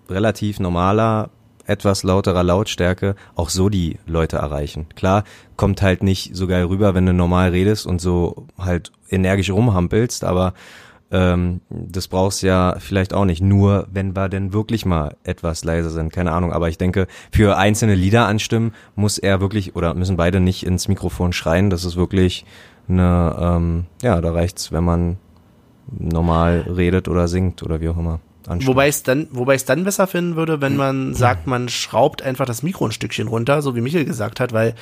relativ normaler, etwas lauterer Lautstärke auch so die Leute erreichen. Klar, kommt halt nicht so geil rüber, wenn du normal redest und so halt energisch rumhampelst, aber ähm, das brauchst ja vielleicht auch nicht, nur wenn wir denn wirklich mal etwas leiser sind, keine Ahnung. Aber ich denke, für einzelne Lieder anstimmen muss er wirklich oder müssen beide nicht ins Mikrofon schreien. Das ist wirklich eine, ähm, ja, da reicht's, wenn man normal redet oder singt oder wie auch immer. Anstimmt. Wobei ich es dann, wobei es dann besser finden würde, wenn man sagt, man schraubt einfach das Mikro ein Stückchen runter, so wie Michael gesagt hat, weil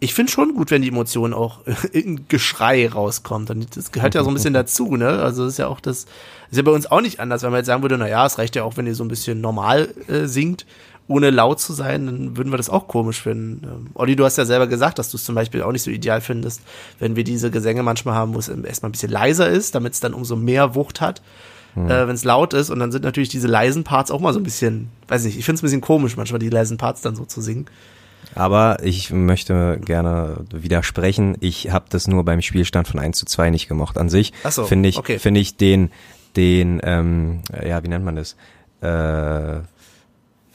ich finde schon gut, wenn die Emotion auch in Geschrei rauskommt. Und das gehört ja so ein bisschen dazu, ne? Also das ist ja auch das, ist ja bei uns auch nicht anders, wenn man jetzt sagen würde, na ja, es reicht ja auch, wenn ihr so ein bisschen normal äh, singt, ohne laut zu sein, dann würden wir das auch komisch finden. Ähm, Olli, du hast ja selber gesagt, dass du es zum Beispiel auch nicht so ideal findest, wenn wir diese Gesänge manchmal haben, wo es erstmal ein bisschen leiser ist, damit es dann umso mehr Wucht hat. Hm. Äh, wenn es laut ist und dann sind natürlich diese leisen Parts auch mal so ein bisschen, weiß nicht, ich finde es ein bisschen komisch, manchmal die leisen Parts dann so zu singen. Aber ich möchte gerne widersprechen. Ich habe das nur beim Spielstand von 1 zu 2 nicht gemocht. An sich so, finde ich, okay. finde ich den, den, ähm, ja, wie nennt man das? Äh,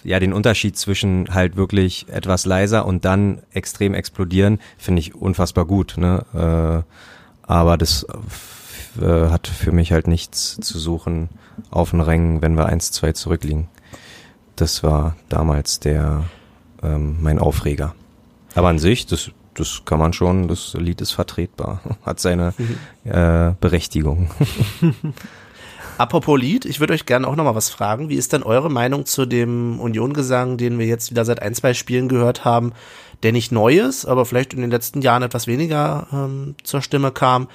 ja, den Unterschied zwischen halt wirklich etwas leiser und dann extrem explodieren, finde ich unfassbar gut. Ne? Äh, aber das äh, hat für mich halt nichts zu suchen auf den Rängen, wenn wir 1-2 zurückliegen. Das war damals der ähm, mein Aufreger. Aber an sich, das, das kann man schon, das Lied ist vertretbar, hat seine mhm. äh, Berechtigung. Apropos Lied, ich würde euch gerne auch noch mal was fragen. Wie ist denn eure Meinung zu dem Union-Gesang, den wir jetzt wieder seit ein, zwei Spielen gehört haben, der nicht neu ist, aber vielleicht in den letzten Jahren etwas weniger ähm, zur Stimme kam,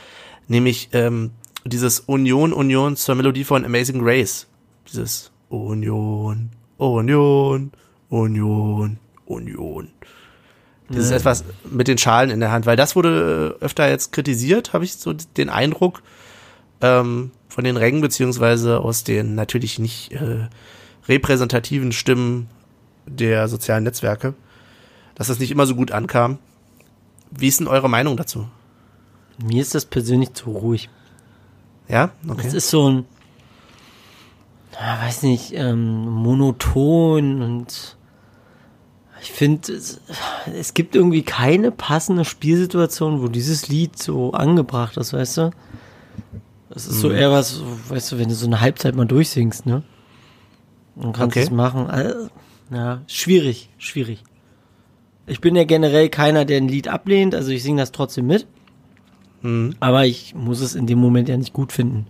nämlich ähm, dieses Union, Union zur Melodie von Amazing Grace. Dieses Union, Union, Union, Union. Dieses ja. etwas mit den Schalen in der Hand, weil das wurde öfter jetzt kritisiert, habe ich so den Eindruck ähm, von den Rängen, beziehungsweise aus den natürlich nicht äh, repräsentativen Stimmen der sozialen Netzwerke, dass das nicht immer so gut ankam. Wie ist denn eure Meinung dazu? Mir ist das persönlich zu ruhig. Ja, okay. Es ist so ein, weiß nicht, ähm, monoton und ich finde, es, es, gibt irgendwie keine passende Spielsituation, wo dieses Lied so angebracht ist, weißt du? Das ist so mhm. eher was, weißt du, wenn du so eine Halbzeit mal durchsingst, ne? Dann kannst okay. du es machen. Also, ja, schwierig, schwierig. Ich bin ja generell keiner, der ein Lied ablehnt, also ich singe das trotzdem mit. Mhm. Aber ich muss es in dem Moment ja nicht gut finden.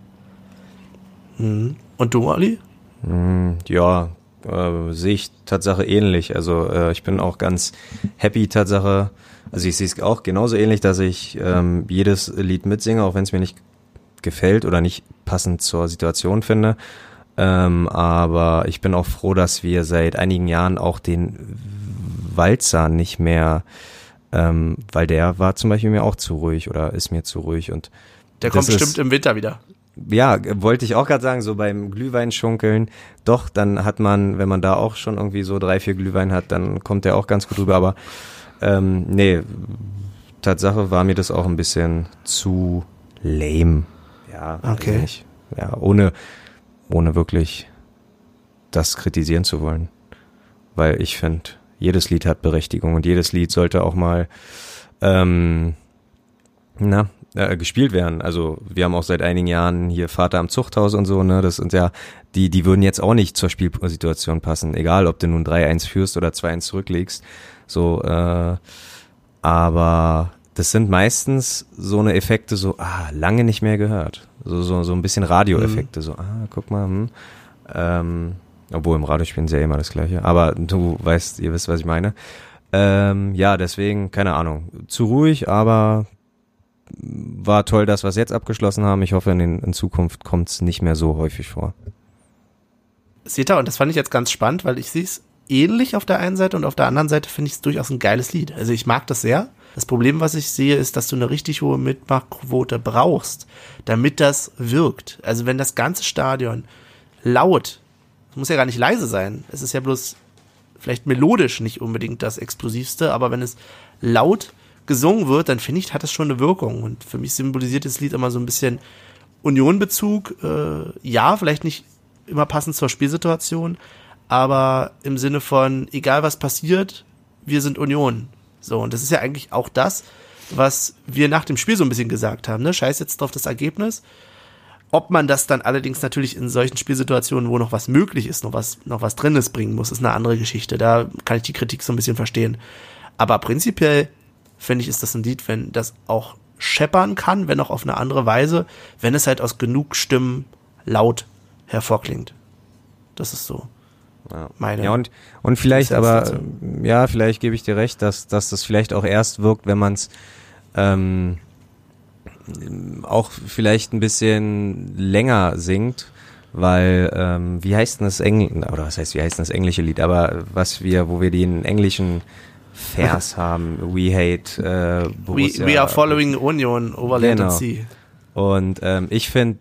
Mhm. Und du, Ali? Mhm, ja, äh, sehe ich Tatsache ähnlich. Also äh, ich bin auch ganz happy Tatsache. Also ich sehe es auch genauso ähnlich, dass ich ähm, jedes Lied mitsinge, auch wenn es mir nicht gefällt oder nicht passend zur Situation finde. Ähm, aber ich bin auch froh, dass wir seit einigen Jahren auch den Walzer nicht mehr, ähm, weil der war zum Beispiel mir auch zu ruhig oder ist mir zu ruhig und der kommt bestimmt im Winter wieder ja, wollte ich auch gerade sagen, so beim Glühweinschunkeln, doch, dann hat man, wenn man da auch schon irgendwie so drei, vier Glühwein hat, dann kommt der auch ganz gut rüber, aber ähm, nee, Tatsache war mir das auch ein bisschen zu lame. Ja, okay. Nicht. Ja, ohne, ohne wirklich das kritisieren zu wollen. Weil ich finde, jedes Lied hat Berechtigung und jedes Lied sollte auch mal ähm, na, äh, gespielt werden. Also wir haben auch seit einigen Jahren hier Vater am Zuchthaus und so, ne? Das sind ja, die, die würden jetzt auch nicht zur Spielsituation passen, egal ob du nun 3-1 führst oder 2-1 zurücklegst. So, äh, aber das sind meistens so eine Effekte, so, ah, lange nicht mehr gehört. So, so, so ein bisschen Radioeffekte, mhm. so, ah, guck mal, hm. Ähm, obwohl im Radiospielen ist ja immer das gleiche. Aber du weißt, ihr wisst, was ich meine. Ähm, ja, deswegen, keine Ahnung. Zu ruhig, aber war toll, dass wir es jetzt abgeschlossen haben. Ich hoffe, in, den, in Zukunft kommt es nicht mehr so häufig vor. Seht ihr, und das fand ich jetzt ganz spannend, weil ich sehe es ähnlich auf der einen Seite und auf der anderen Seite finde ich es durchaus ein geiles Lied. Also ich mag das sehr. Das Problem, was ich sehe, ist, dass du eine richtig hohe Mitmachquote brauchst, damit das wirkt. Also wenn das ganze Stadion laut, es muss ja gar nicht leise sein, es ist ja bloß vielleicht melodisch nicht unbedingt das Explosivste, aber wenn es laut gesungen wird, dann finde ich, hat das schon eine Wirkung. Und für mich symbolisiert das Lied immer so ein bisschen Unionbezug. Äh, ja, vielleicht nicht immer passend zur Spielsituation, aber im Sinne von, egal was passiert, wir sind Union. So, und das ist ja eigentlich auch das, was wir nach dem Spiel so ein bisschen gesagt haben, ne? Scheiß jetzt drauf das Ergebnis. Ob man das dann allerdings natürlich in solchen Spielsituationen, wo noch was möglich ist, noch was, noch was drin ist, bringen muss, ist eine andere Geschichte. Da kann ich die Kritik so ein bisschen verstehen. Aber prinzipiell finde ich, ist das ein Lied, wenn das auch scheppern kann, wenn auch auf eine andere Weise, wenn es halt aus genug Stimmen laut hervorklingt. Das ist so Ja. Meine ja, und, und vielleicht aber, ja, vielleicht gebe ich dir recht, dass, dass das vielleicht auch erst wirkt, wenn man es ähm, auch vielleicht ein bisschen länger singt, weil, ähm, wie heißt denn das Engl oder was heißt, wie heißt denn das englische Lied, aber was wir, wo wir den englischen Vers haben, We Hate äh, We, Borussia. we are following Union over land and Genau. sea. Und ähm, ich finde,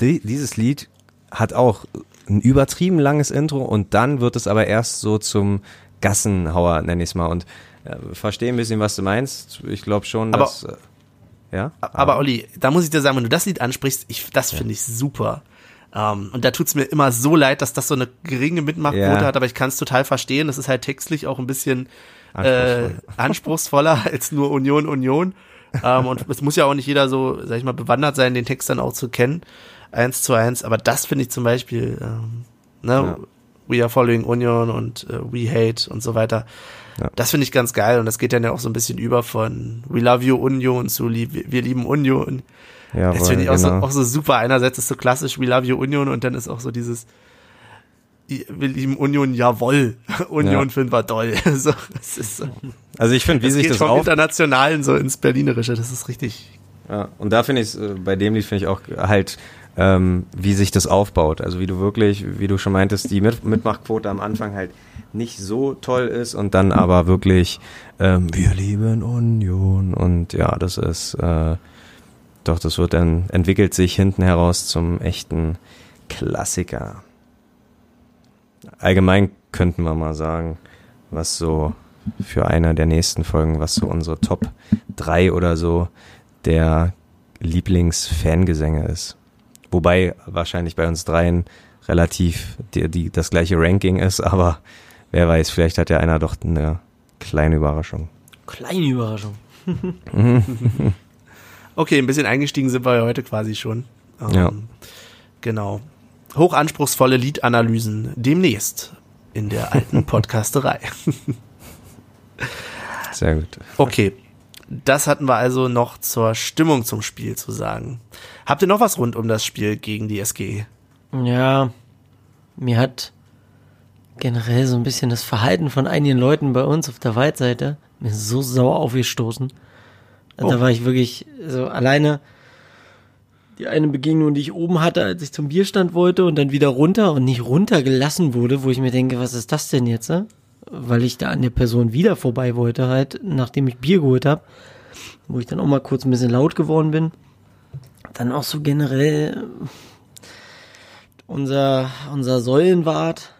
die, dieses Lied hat auch ein übertrieben langes Intro und dann wird es aber erst so zum Gassenhauer, nenn ich es mal. Und äh, verstehe ein bisschen, was du meinst. Ich glaube schon, Aber- dass. Äh, ja? Aber Olli, da muss ich dir sagen, wenn du das Lied ansprichst, ich, das finde ich super. Ähm, und da tut's mir immer so leid, dass das so eine geringe Mitmachquote Ja. hat, aber ich kann es total verstehen. Das ist halt textlich auch ein bisschen äh, Anspruchsvoll. anspruchsvoller als nur Union, Union. ähm, und es muss ja auch nicht jeder so, sag ich mal, bewandert sein, den Text dann auch zu kennen, eins zu eins. Aber das finde ich zum Beispiel, ähm, ne, Ja. We are following Union und äh, We hate und so weiter. Ja. Das finde ich ganz geil und das geht dann ja auch so ein bisschen über von We love you Union zu lieb, Wir lieben Union. Ja, Das finde ich auch, genau. so, auch so super. Einerseits ist so klassisch We love you Union und dann ist auch so dieses Wir lieben Union, jawoll. Union Ja. finden wir toll. so, so. also ich finde, wie Das sich geht das vom auf, Internationalen so ins Berlinerische. Das ist richtig. Ja, und da finde ich es, bei dem Lied finde ich auch halt, ähm, wie sich das aufbaut. Also wie du wirklich, wie du schon meintest, die Mit Mitmachquote am Anfang halt nicht so toll ist und dann aber wirklich, ähm, wir lieben Union und ja, das ist, äh, doch, das wird dann, entwickelt sich hinten heraus zum echten Klassiker. Allgemein könnten wir mal sagen, was so für eine der nächsten Folgen, was so unsere Top 3 oder so der Lieblingsfangesänge ist. Wobei wahrscheinlich bei uns dreien relativ die, die, das gleiche Ranking ist, aber wer weiß, vielleicht hat ja einer doch eine kleine Überraschung. Kleine Überraschung. Okay, ein bisschen eingestiegen sind wir ja heute quasi schon. Ähm, Ja. Genau. Hochanspruchsvolle Liedanalysen demnächst in der alten Podcasterei. Sehr gut. Okay. Das hatten wir also noch zur Stimmung zum Spiel zu sagen. Habt ihr noch was rund um das Spiel gegen die SG? Ja, mir hat generell so ein bisschen das Verhalten von einigen Leuten bei uns auf der Waldseite mir so sauer aufgestoßen. Also Da Oh. war ich wirklich so alleine die eine Begegnung, die ich oben hatte, als ich zum Bierstand wollte und dann wieder runter und nicht runtergelassen wurde, wo ich mir denke, was ist das denn jetzt? Ne? Weil ich da an der Person wieder vorbei wollte, halt, nachdem ich Bier geholt habe, wo ich dann auch mal kurz ein bisschen laut geworden bin. Dann auch so generell unser, unser Säulenwart,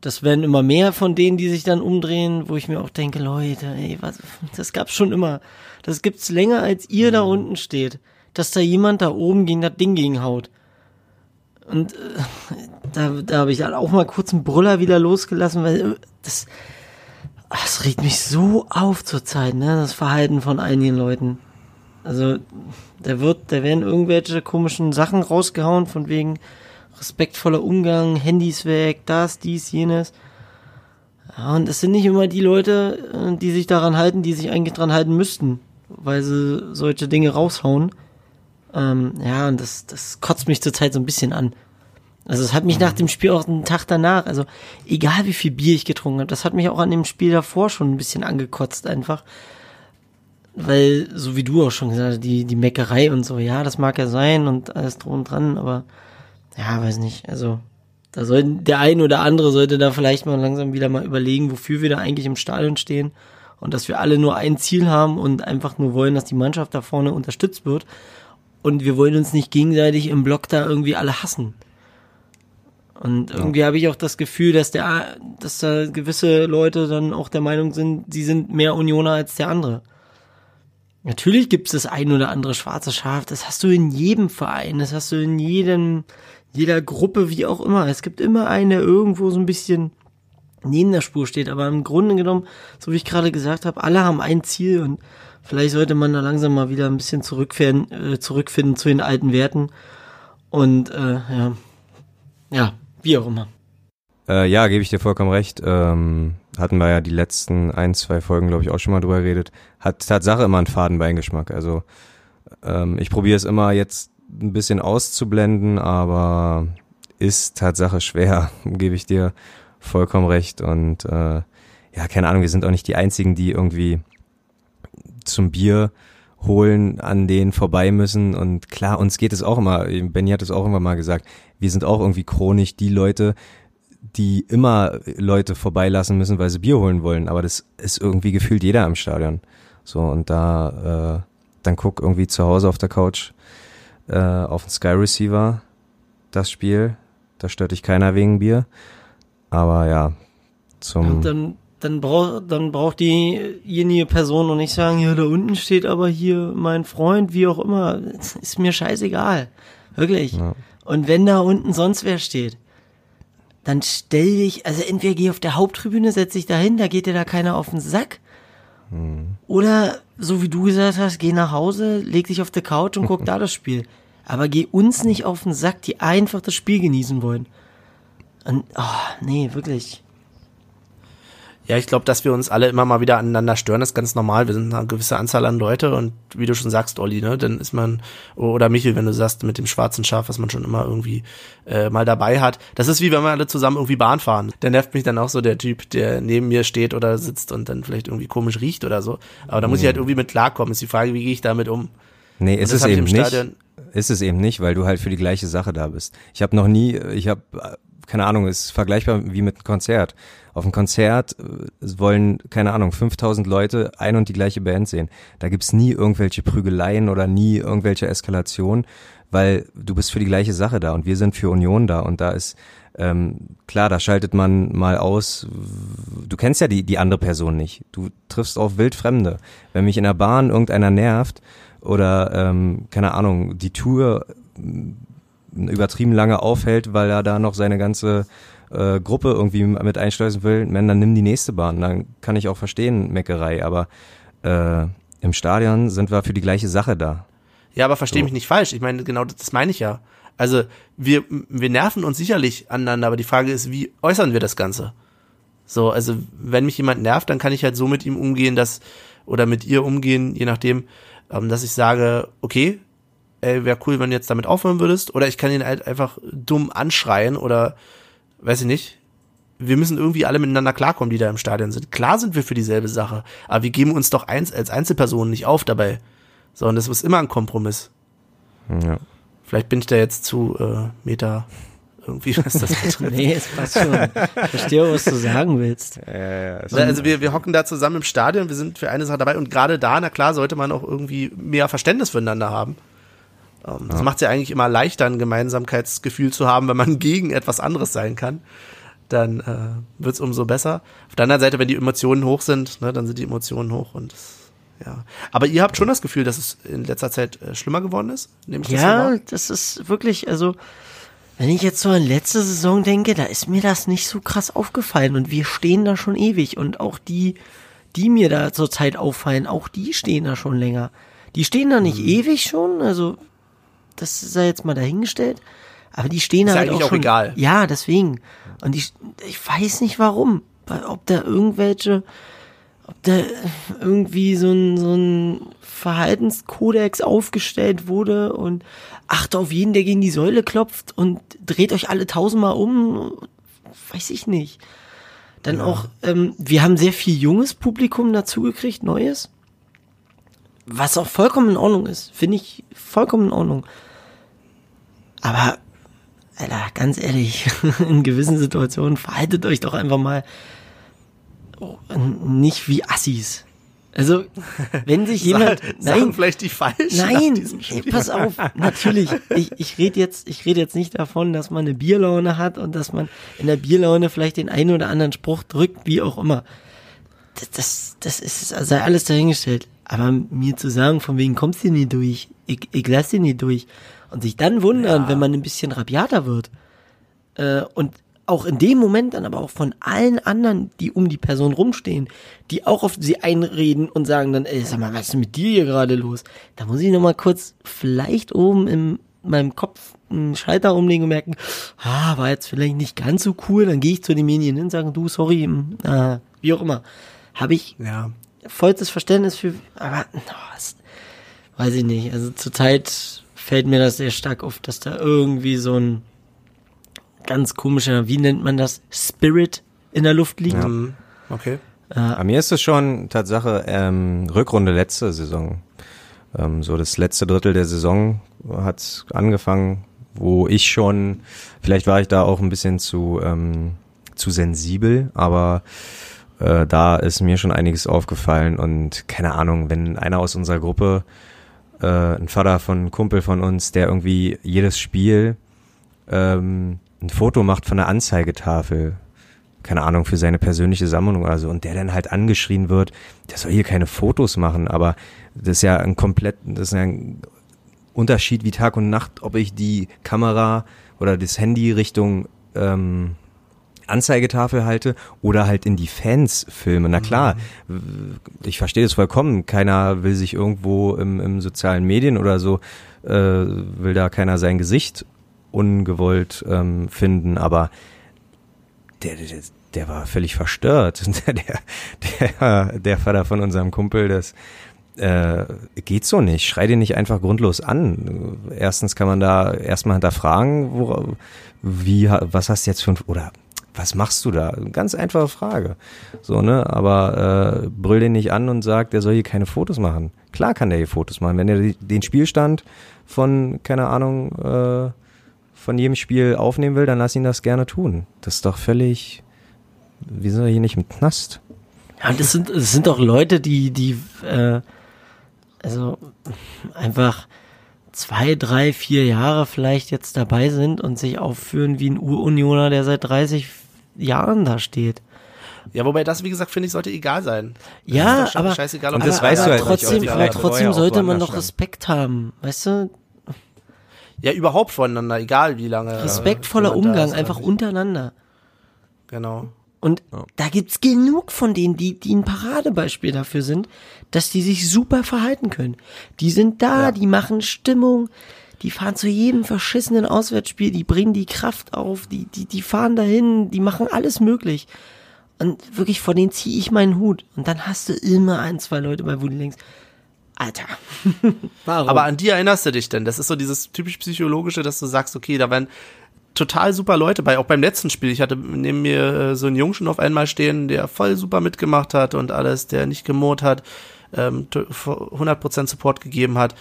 das werden immer mehr von denen, die sich dann umdrehen, wo ich mir auch denke, Leute, ey, was, das gab's schon immer. Das gibt's länger, als ihr da unten steht. Dass da jemand da oben gegen das Ding gegenhaut. Und äh, da, da habe ich dann auch mal kurz einen Brüller wieder losgelassen, weil äh, das, das regt mich so auf zurzeit, ne, das Verhalten von einigen Leuten. Also, da wird, da werden irgendwelche komischen Sachen rausgehauen, von wegen respektvoller Umgang, Handys weg, das, dies, jenes. Ja, und es sind nicht immer die Leute, äh, die sich daran halten, die sich eigentlich dran halten müssten, weil sie solche Dinge raushauen. Ähm, ja, und das, das kotzt mich zurzeit so ein bisschen an. Also es hat mich nach dem Spiel auch einen Tag danach, also egal wie viel Bier ich getrunken habe, das hat mich auch an dem Spiel davor schon ein bisschen angekotzt einfach. Weil, so wie du auch schon gesagt hast, die, die Meckerei und so, ja, das mag ja sein und alles drum und dran, aber ja, weiß nicht, also da sollten, der ein oder andere sollte da vielleicht mal langsam wieder mal überlegen, wofür wir da eigentlich im Stadion stehen und dass wir alle nur ein Ziel haben und einfach nur wollen, dass die Mannschaft da vorne unterstützt wird und wir wollen uns nicht gegenseitig im Block da irgendwie alle hassen. Und irgendwie habe ich auch das Gefühl, dass der, dass da gewisse Leute dann auch der Meinung sind, sie sind mehr Unioner als der andere. Natürlich gibt es das ein oder andere schwarze Schaf, das hast du in jedem Verein, das hast du in jedem, jeder Gruppe, wie auch immer. Es gibt immer einen, der irgendwo so ein bisschen neben der Spur steht, aber im Grunde genommen, so wie ich gerade gesagt habe, alle haben ein Ziel und vielleicht sollte man da langsam mal wieder ein bisschen zurückfinden, äh, zurückfinden zu den alten Werten. Und äh, ja, ja, wie auch immer. Äh, ja, gebe ich dir vollkommen recht. Ähm, hatten wir ja die letzten ein, zwei Folgen, glaube ich, auch schon mal drüber geredet. Hat Tatsache immer einen Fadenbeingeschmack. Also ähm, ich probiere es immer jetzt ein bisschen auszublenden, aber ist Tatsache schwer, gebe ich dir vollkommen recht. Und äh, ja, keine Ahnung, wir sind auch nicht die einzigen, die irgendwie zum Bier holen an denen vorbei müssen. Und klar, uns geht es auch immer, Benny hat es auch immer mal gesagt, wir sind auch irgendwie chronisch die Leute, die immer Leute vorbeilassen müssen, weil sie Bier holen wollen. Aber das ist irgendwie gefühlt jeder im Stadion. So, und da, äh, dann guck irgendwie zu Hause auf der Couch äh, auf den Sky Receiver das Spiel. Da stört dich keiner wegen Bier. Aber ja, zum. Und dann, dann braucht, dann braucht diejenige Person noch nicht sagen, ja, da unten steht aber hier mein Freund, wie auch immer. Ist mir scheißegal. Wirklich. Ja. Und wenn da unten sonst wer steht, dann stell dich, also entweder geh auf der Haupttribüne, setz dich dahin, da geht dir da keiner auf den Sack. Oder, so wie du gesagt hast, geh nach Hause, leg dich auf die Couch und guck da das Spiel. Aber geh uns nicht auf den Sack, die einfach das Spiel genießen wollen. Und, oh, nee, wirklich. Ja, ich glaube, dass wir uns alle immer mal wieder aneinander stören, ist ganz normal. Wir sind eine gewisse Anzahl an Leute und wie du schon sagst, Olli, ne, dann ist man, oder Michel, wenn du sagst, mit dem schwarzen Schaf, was man schon immer irgendwie äh, mal dabei hat. Das ist wie wenn wir alle zusammen irgendwie Bahn fahren. Der nervt mich dann auch so der Typ, der neben mir steht oder sitzt und dann vielleicht irgendwie komisch riecht oder so. Aber da muss ich halt irgendwie mit klarkommen. Ist die Frage, wie gehe ich damit um? Nee, ist es eben nicht. Stadion- Ist es eben nicht, weil du halt für die gleiche Sache da bist. Ich habe noch nie, ich habe, keine Ahnung, ist vergleichbar wie mit einem Konzert. Auf einem Konzert äh, wollen, keine Ahnung, 5000 Leute ein und die gleiche Band sehen. Da gibt's nie irgendwelche Prügeleien oder nie irgendwelche Eskalationen, weil du bist für die gleiche Sache da und wir sind für Union da und da ist ähm, klar, da schaltet man mal aus. Du kennst ja die, die andere Person nicht. Du triffst auf Wildfremde. Wenn mich in der Bahn irgendeiner nervt oder, ähm, keine Ahnung, die Tour übertrieben lange aufhält, weil er da noch seine ganze äh, Gruppe irgendwie mit einschleusen will, man, dann nimm die nächste Bahn. Dann kann ich auch verstehen, Meckerei. Aber äh, im Stadion sind wir für die gleiche Sache da. Ja, aber versteh So. mich nicht falsch. Ich meine, genau das, das meine ich ja. Also wir, wir nerven uns sicherlich aneinander, aber die Frage ist, wie äußern wir das Ganze? So, also wenn mich jemand nervt, dann kann ich halt so mit ihm umgehen, dass, oder mit ihr umgehen, je nachdem, ähm, dass ich sage, okay, ey, wäre cool, wenn du jetzt damit aufhören würdest, oder ich kann ihn halt einfach dumm anschreien oder, weiß ich nicht. Wir müssen irgendwie alle miteinander klarkommen, die da im Stadion sind. Klar sind wir für dieselbe Sache, aber wir geben uns doch eins als Einzelpersonen nicht auf dabei. So, und das ist immer ein Kompromiss. Ja. Vielleicht bin ich da jetzt zu äh, Meta irgendwie, was das betrifft. Nee, es passt schon. Ich verstehe, was du sagen willst. Also wir, wir hocken da zusammen im Stadion, wir sind für eine Sache dabei und gerade da, na klar, sollte man auch irgendwie mehr Verständnis füreinander haben. Ähm, das macht es ja eigentlich immer leichter, ein Gemeinsamkeitsgefühl zu haben, wenn man gegen etwas anderes sein kann. Dann äh, wird es umso besser. Auf der anderen Seite, wenn die Emotionen hoch sind, ne, dann sind die Emotionen hoch und das, ja. Aber ihr habt schon das Gefühl, dass es in letzter Zeit äh, schlimmer geworden ist? Nehme ich das so Ja, wahr? das ist wirklich, also, wenn ich jetzt so an letzte Saison denke, da ist mir das nicht so krass aufgefallen und wir stehen da schon ewig und auch die, die mir da zurzeit auffallen, auch die stehen da schon länger. Die stehen da Mhm. nicht ewig schon, also, das sei jetzt mal dahingestellt, aber die stehen Ist da halt eigentlich auch auch schon. egal. Ja, deswegen. Und ich, ich weiß nicht warum, ob da irgendwelche, ob da irgendwie so ein, so ein Verhaltenskodex aufgestellt wurde und achte auf jeden, der gegen die Säule klopft und dreht euch alle tausendmal um, weiß ich nicht. Dann auch, ähm, wir haben sehr viel junges Publikum dazu gekriegt, neues. Was auch vollkommen in Ordnung ist, finde ich vollkommen in Ordnung. Aber, Alter, ganz ehrlich, in gewissen Situationen verhaltet euch doch einfach mal nicht wie Assis. Also, wenn sich jemand, Sagen nein, vielleicht die falschen Nein, ey, pass auf, natürlich. Ich, ich rede jetzt, ich rede jetzt nicht davon, dass man eine Bierlaune hat und dass man in der Bierlaune vielleicht den einen oder anderen Spruch drückt, wie auch immer. Das, das, das ist, sei alles dahingestellt. Aber mir zu sagen, von wegen kommst du nicht durch, ich, ich lass dich nicht durch. Und sich dann wundern, wenn man ein bisschen rabiater wird. Äh, und auch in dem Moment dann aber auch von allen anderen, die um die Person rumstehen, die auch auf sie einreden und sagen dann, ey, sag mal, was ist mit dir hier gerade los? Da muss ich noch mal kurz vielleicht oben in meinem Kopf einen Schalter umlegen und merken, ah, war jetzt vielleicht nicht ganz so cool, dann gehe ich zu den Medien hin und sage, du, sorry, hm, äh, wie auch immer. Habe ich Ja. Vollstes Verständnis für, aber oh, das, weiß ich nicht. Also zurzeit fällt mir das sehr stark auf, dass da irgendwie so ein ganz komischer, wie nennt man das, Spirit in der Luft liegt. Mhm. Okay. Bei mir ist es schon Tatsache ähm, Rückrunde letzte Saison. Ähm, so das letzte Drittel der Saison hat angefangen, wo ich schon, vielleicht war ich da auch ein bisschen zu ähm, zu sensibel, aber äh, da ist mir schon einiges aufgefallen und keine Ahnung, wenn einer aus unserer Gruppe, äh, ein Vater von einem Kumpel von uns, der irgendwie jedes Spiel ähm, ein Foto macht von der Anzeigetafel, keine Ahnung, für seine persönliche Sammlung oder so, und der dann halt angeschrien wird, der soll hier keine Fotos machen, aber das ist ja ein komplett, das ist ein Unterschied wie Tag und Nacht, ob ich die Kamera oder das Handy Richtung ähm, Anzeigetafel halte oder halt in die Fans filme. Na klar, ich verstehe das vollkommen. Keiner will sich irgendwo im, im sozialen Medien oder so, äh, will da keiner sein Gesicht ungewollt ähm, finden, aber der, der, der war völlig verstört. Der, der, der, der Vater von unserem Kumpel, das äh, geht so nicht. Schrei den nicht einfach grundlos an. Erstens kann man da erstmal hinterfragen, wo, wie, was hast du jetzt für ein, oder was machst du da? Ganz einfache Frage. So, ne? Aber äh, brüll den nicht an und sag, der soll hier keine Fotos machen. Klar kann der hier Fotos machen. Wenn er den Spielstand von, keine Ahnung, äh, von jedem Spiel aufnehmen will, dann lass ihn das gerne tun. Das ist doch völlig, wie soll er hier nicht im Knast? Ja, das sind, das sind doch Leute, die, die, äh, also einfach zwei, drei, vier Jahre vielleicht jetzt dabei sind und sich aufführen wie ein Urunioner, der seit 30 Jahren da steht. Ja, wobei das, wie gesagt, finde ich, sollte egal sein. Das Ja, aber, scheißegal, Und ob das aber, weißt du aber halt nicht, trotzdem, aber vielleicht trotzdem sollte man standen. Respekt haben, weißt du? Ja, überhaupt voneinander, egal wie lange. Respektvoller jemand da Umgang, einfach nicht. untereinander. Genau. Und da gibt's genug von denen, die, die ein Paradebeispiel dafür sind, dass die sich super verhalten können. Die sind da, Ja. die machen Stimmung, die fahren zu jedem verschissenen Auswärtsspiel, die bringen die Kraft auf, die, die, die fahren dahin, die machen alles möglich. Und wirklich, vor denen ziehe ich meinen Hut. Und dann hast du immer ein, zwei Leute bei, wo du denkst, Alter, warum? Aber an die erinnerst du dich denn? Das ist so dieses typisch psychologische, dass du sagst, okay, da waren total super Leute bei. Auch beim letzten Spiel. Ich hatte neben mir äh, so einen Jungschen auf einmal stehen, der voll super mitgemacht hat und alles, der nicht gemurrt hat, ähm, to- 100% Support gegeben hat.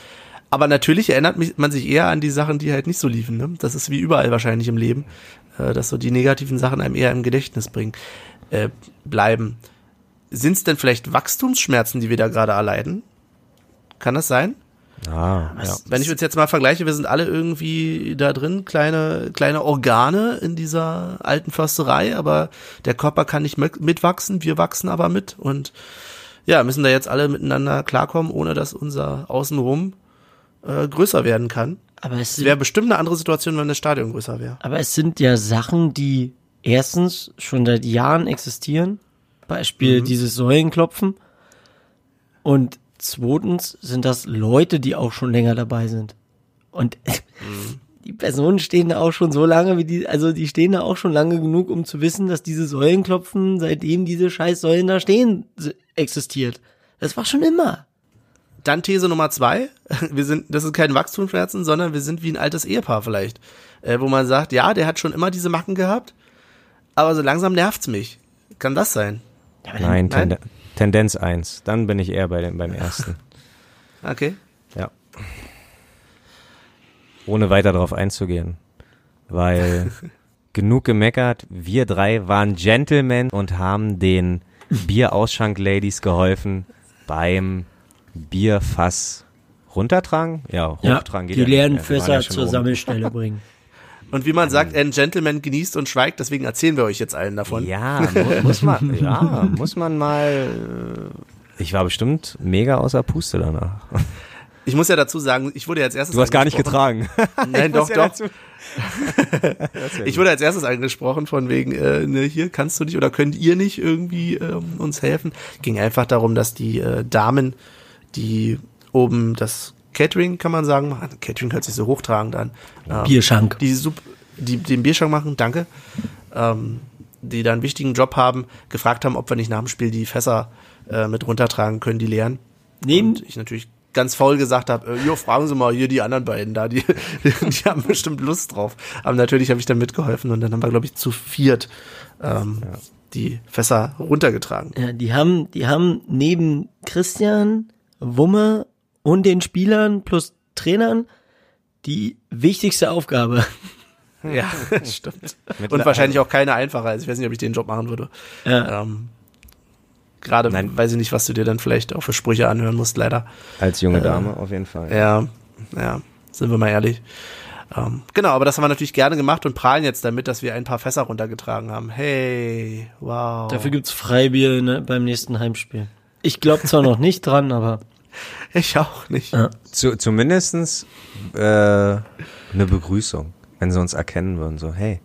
Aber natürlich erinnert mich- man sich eher an die Sachen, die halt nicht so liefen. Ne? Das ist wie überall wahrscheinlich im Leben, äh, dass so die negativen Sachen einem eher im Gedächtnis bringen, äh, bleiben. Sind es denn vielleicht Wachstumsschmerzen, die wir da gerade erleiden? Kann das sein? Ah, ja. Wenn ich uns jetzt mal vergleiche, wir sind alle irgendwie da drin, kleine, kleine Organe in dieser alten Försterei, aber der Körper kann nicht mit- mitwachsen, wir wachsen aber mit und ja, müssen da jetzt alle miteinander klarkommen, ohne dass unser Außenrum äh, größer werden kann. aber es Es wäre bestimmt eine andere Situation, wenn das Stadion größer wäre. Aber es sind ja Sachen, die erstens schon seit Jahren existieren. Beispiel dieses Säulenklopfen. Und zweitens sind das Leute, die auch schon länger dabei sind. Und die Personen stehen da auch schon so lange, wie die, also die stehen da auch schon lange genug, um zu wissen, dass diese Säulenklopfen, seitdem diese scheiß Säulen da stehen, existiert. Das war schon immer. Dann These Nummer zwei. Wir sind, das ist kein Wachstumsschmerzen, sondern wir sind wie ein altes Ehepaar vielleicht. Äh, wo man sagt, ja, der hat schon immer diese Macken gehabt, aber so langsam nervt's mich. Kann das sein? Nein, Nein? Tende Tendenz 1. Dann bin ich eher bei dem, beim ersten. Okay. Ja. Ohne weiter darauf einzugehen. Weil genug gemeckert, wir drei waren Gentlemen und haben den Bierausschank-Ladies geholfen beim Bierfass runtertragen? Ja, hochtragen geht die ja nicht leeren Fässer ja zur oben. Sammelstelle bringen. Und wie man sagt, ein Gentleman genießt und schweigt, deswegen erzählen wir euch jetzt allen davon. Ja, mu muss man, ja, muss man mal. äh, Ich war bestimmt mega außer Puste danach. Ich muss ja dazu sagen, ich wurde als erstes Du hast gar nicht getragen. Nein, doch, ja doch. Ich wurde als erstes angesprochen von wegen, äh, ne, hier kannst du nicht oder könnt ihr nicht irgendwie ähm, uns helfen. Ging einfach darum, dass die äh, Damen, die oben das Catering, kann man sagen, machen. Catering hört sich so hochtragend an. Ähm, Bierschank. Die, Sup die den Bierschank machen, danke. Ähm, die da einen wichtigen Job haben, gefragt haben, ob wir nicht nach dem Spiel die Fässer äh, mit runtertragen können, die leeren. Neben, Und ich natürlich ganz faul gesagt habe, äh, jo, fragen Sie mal hier die anderen beiden da, die, die haben bestimmt Lust drauf. Aber natürlich habe ich dann mitgeholfen und dann haben wir, glaube ich, zu viert ähm, die Fässer runtergetragen. Ja, die haben, die haben neben Christian, Wumme und den Spielern plus Trainern die wichtigste Aufgabe. Ja, stimmt. Und wahrscheinlich auch keine einfache. Also ich weiß nicht, ob ich den Job machen würde. Ja. Ähm, Gerade Nein. weiß ich nicht, was du dir dann vielleicht auch für Sprüche anhören musst, leider. Als junge Dame auf jeden Fall. Ja, ja, sind wir mal ehrlich. Ähm, genau, aber das haben wir natürlich gerne gemacht und prahlen jetzt damit, dass wir ein paar Fässer runtergetragen haben. Hey, wow. Dafür gibt's Freibier ne, beim nächsten Heimspiel. Ich glaube zwar noch nicht dran, aber ich auch nicht. Ja. Zu, zumindestens äh, eine Begrüßung, wenn sie uns erkennen würden, so, hey.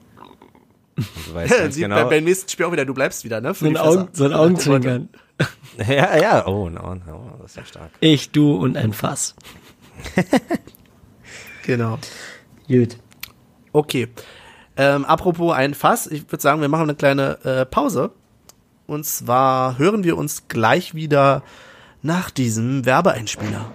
Und du weißt ganz Sieht genau. bei, beim nächsten Spiel auch wieder, du bleibst wieder, ne? So ein, Augen, so ein Augenzwinkern. Ja, ja, oh, no, no, das ist ja stark. Ich, du und ein Fass. Genau. Gut. Okay. Ähm, apropos ein Fass, ich würde sagen, wir machen eine kleine äh, Pause. Und zwar hören wir uns gleich wieder nach diesem Werbeeinspieler.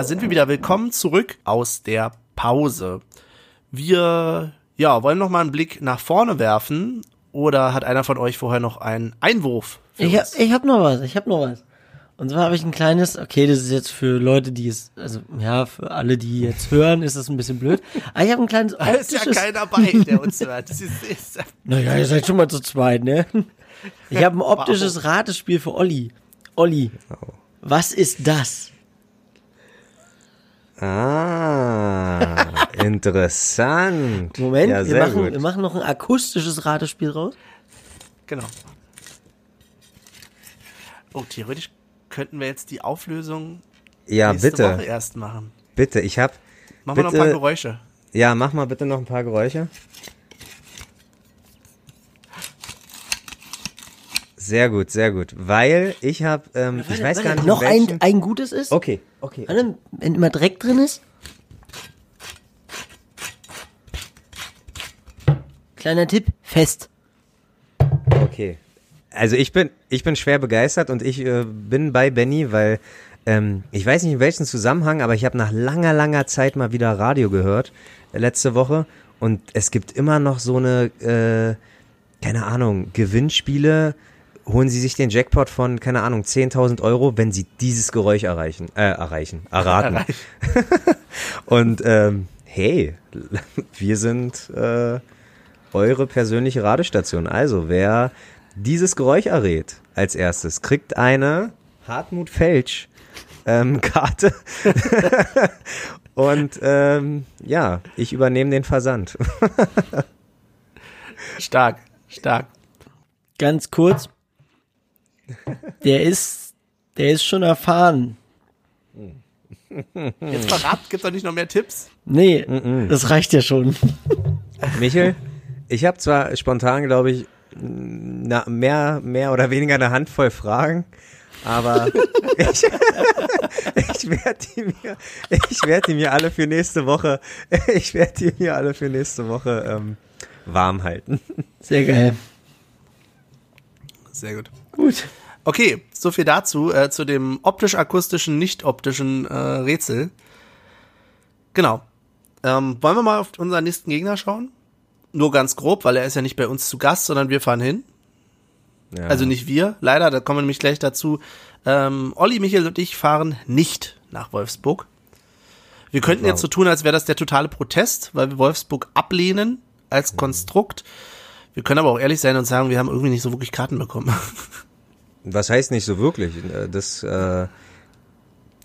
Da sind wir wieder willkommen zurück aus der Pause. Wir ja, wollen noch mal einen Blick nach vorne werfen oder hat einer von euch vorher noch einen Einwurf? für Ich, hab- ich hab noch was, ich hab noch was. Und zwar habe ich ein kleines, okay, das ist jetzt für Leute, die es, also ja, für alle, die jetzt hören, ist das ein bisschen blöd. Aber ich habe ein kleines Da ist ja keiner bei, der uns hört. Das ist, ist, naja, ihr seid schon mal zu zweit, ne? Ich habe ein optisches Ratespiel für Olli. Olli, was ist das? Ah, interessant. Moment, ja, wir, machen, gut. wir machen noch ein akustisches Ratespiel raus. genau. Oh, theoretisch könnten wir jetzt die Auflösung Ja, nächste bitte, Woche erst machen. bitte. Ich hab, Machen wir noch ein Bitte. paar Geräusche. ja, mach mal bitte noch ein paar Geräusche. Sehr gut, sehr gut. Weil ich habe, ähm, ich weiß gar nicht, noch ein, ein gutes ist. Okay, okay. Warte, wenn immer Dreck drin ist. Kleiner Tipp, fest. Okay. Also ich bin, ich bin schwer begeistert und ich äh, bin bei Benny, weil ähm, ich weiß nicht in welchem Zusammenhang, aber ich habe nach langer, langer Zeit mal wieder Radio gehört äh, letzte Woche und es gibt immer noch so eine, äh, keine Ahnung, Gewinnspiele. Holen Sie sich den Jackpot von, keine Ahnung, 10.000 Euro, wenn Sie dieses Geräusch erreichen, äh, erreichen, erraten. und ähm, hey, wir sind äh, eure persönliche Radestation. Also, wer dieses Geräusch errät als erstes, kriegt eine Hartmut Felsch ähm, Karte. Und ähm, ja, ich übernehme den Versand. Stark, stark. Ganz kurz. Der ist, der ist schon erfahren. Jetzt verrat, gibt's doch nicht noch mehr Tipps? Nee, das reicht ja schon. Michel, ich habe zwar spontan, glaube ich, na, mehr, mehr oder weniger eine Handvoll Fragen, aber ich, ich werde die mir, ich werde die mir alle für nächste Woche, ich werde die mir alle für nächste Woche ähm, warm halten. Sehr geil. Sehr gut. Gut. Okay, so viel dazu, äh, zu dem optisch-akustischen, nicht-optischen äh, Rätsel. Genau. Ähm, wollen wir mal auf unseren nächsten Gegner schauen? Nur ganz grob, weil er ist ja nicht bei uns zu Gast, sondern wir fahren hin. Ja. Also nicht wir, leider, da kommen wir nämlich gleich dazu. Ähm, Olli, Michael und ich fahren nicht nach Wolfsburg. Wir könnten jetzt so tun, als wäre das der totale Protest, weil wir Wolfsburg ablehnen als Konstrukt. Wir können aber auch ehrlich sein und sagen, wir haben irgendwie nicht so wirklich Karten bekommen. Was heißt nicht so wirklich? Äh, Das, äh,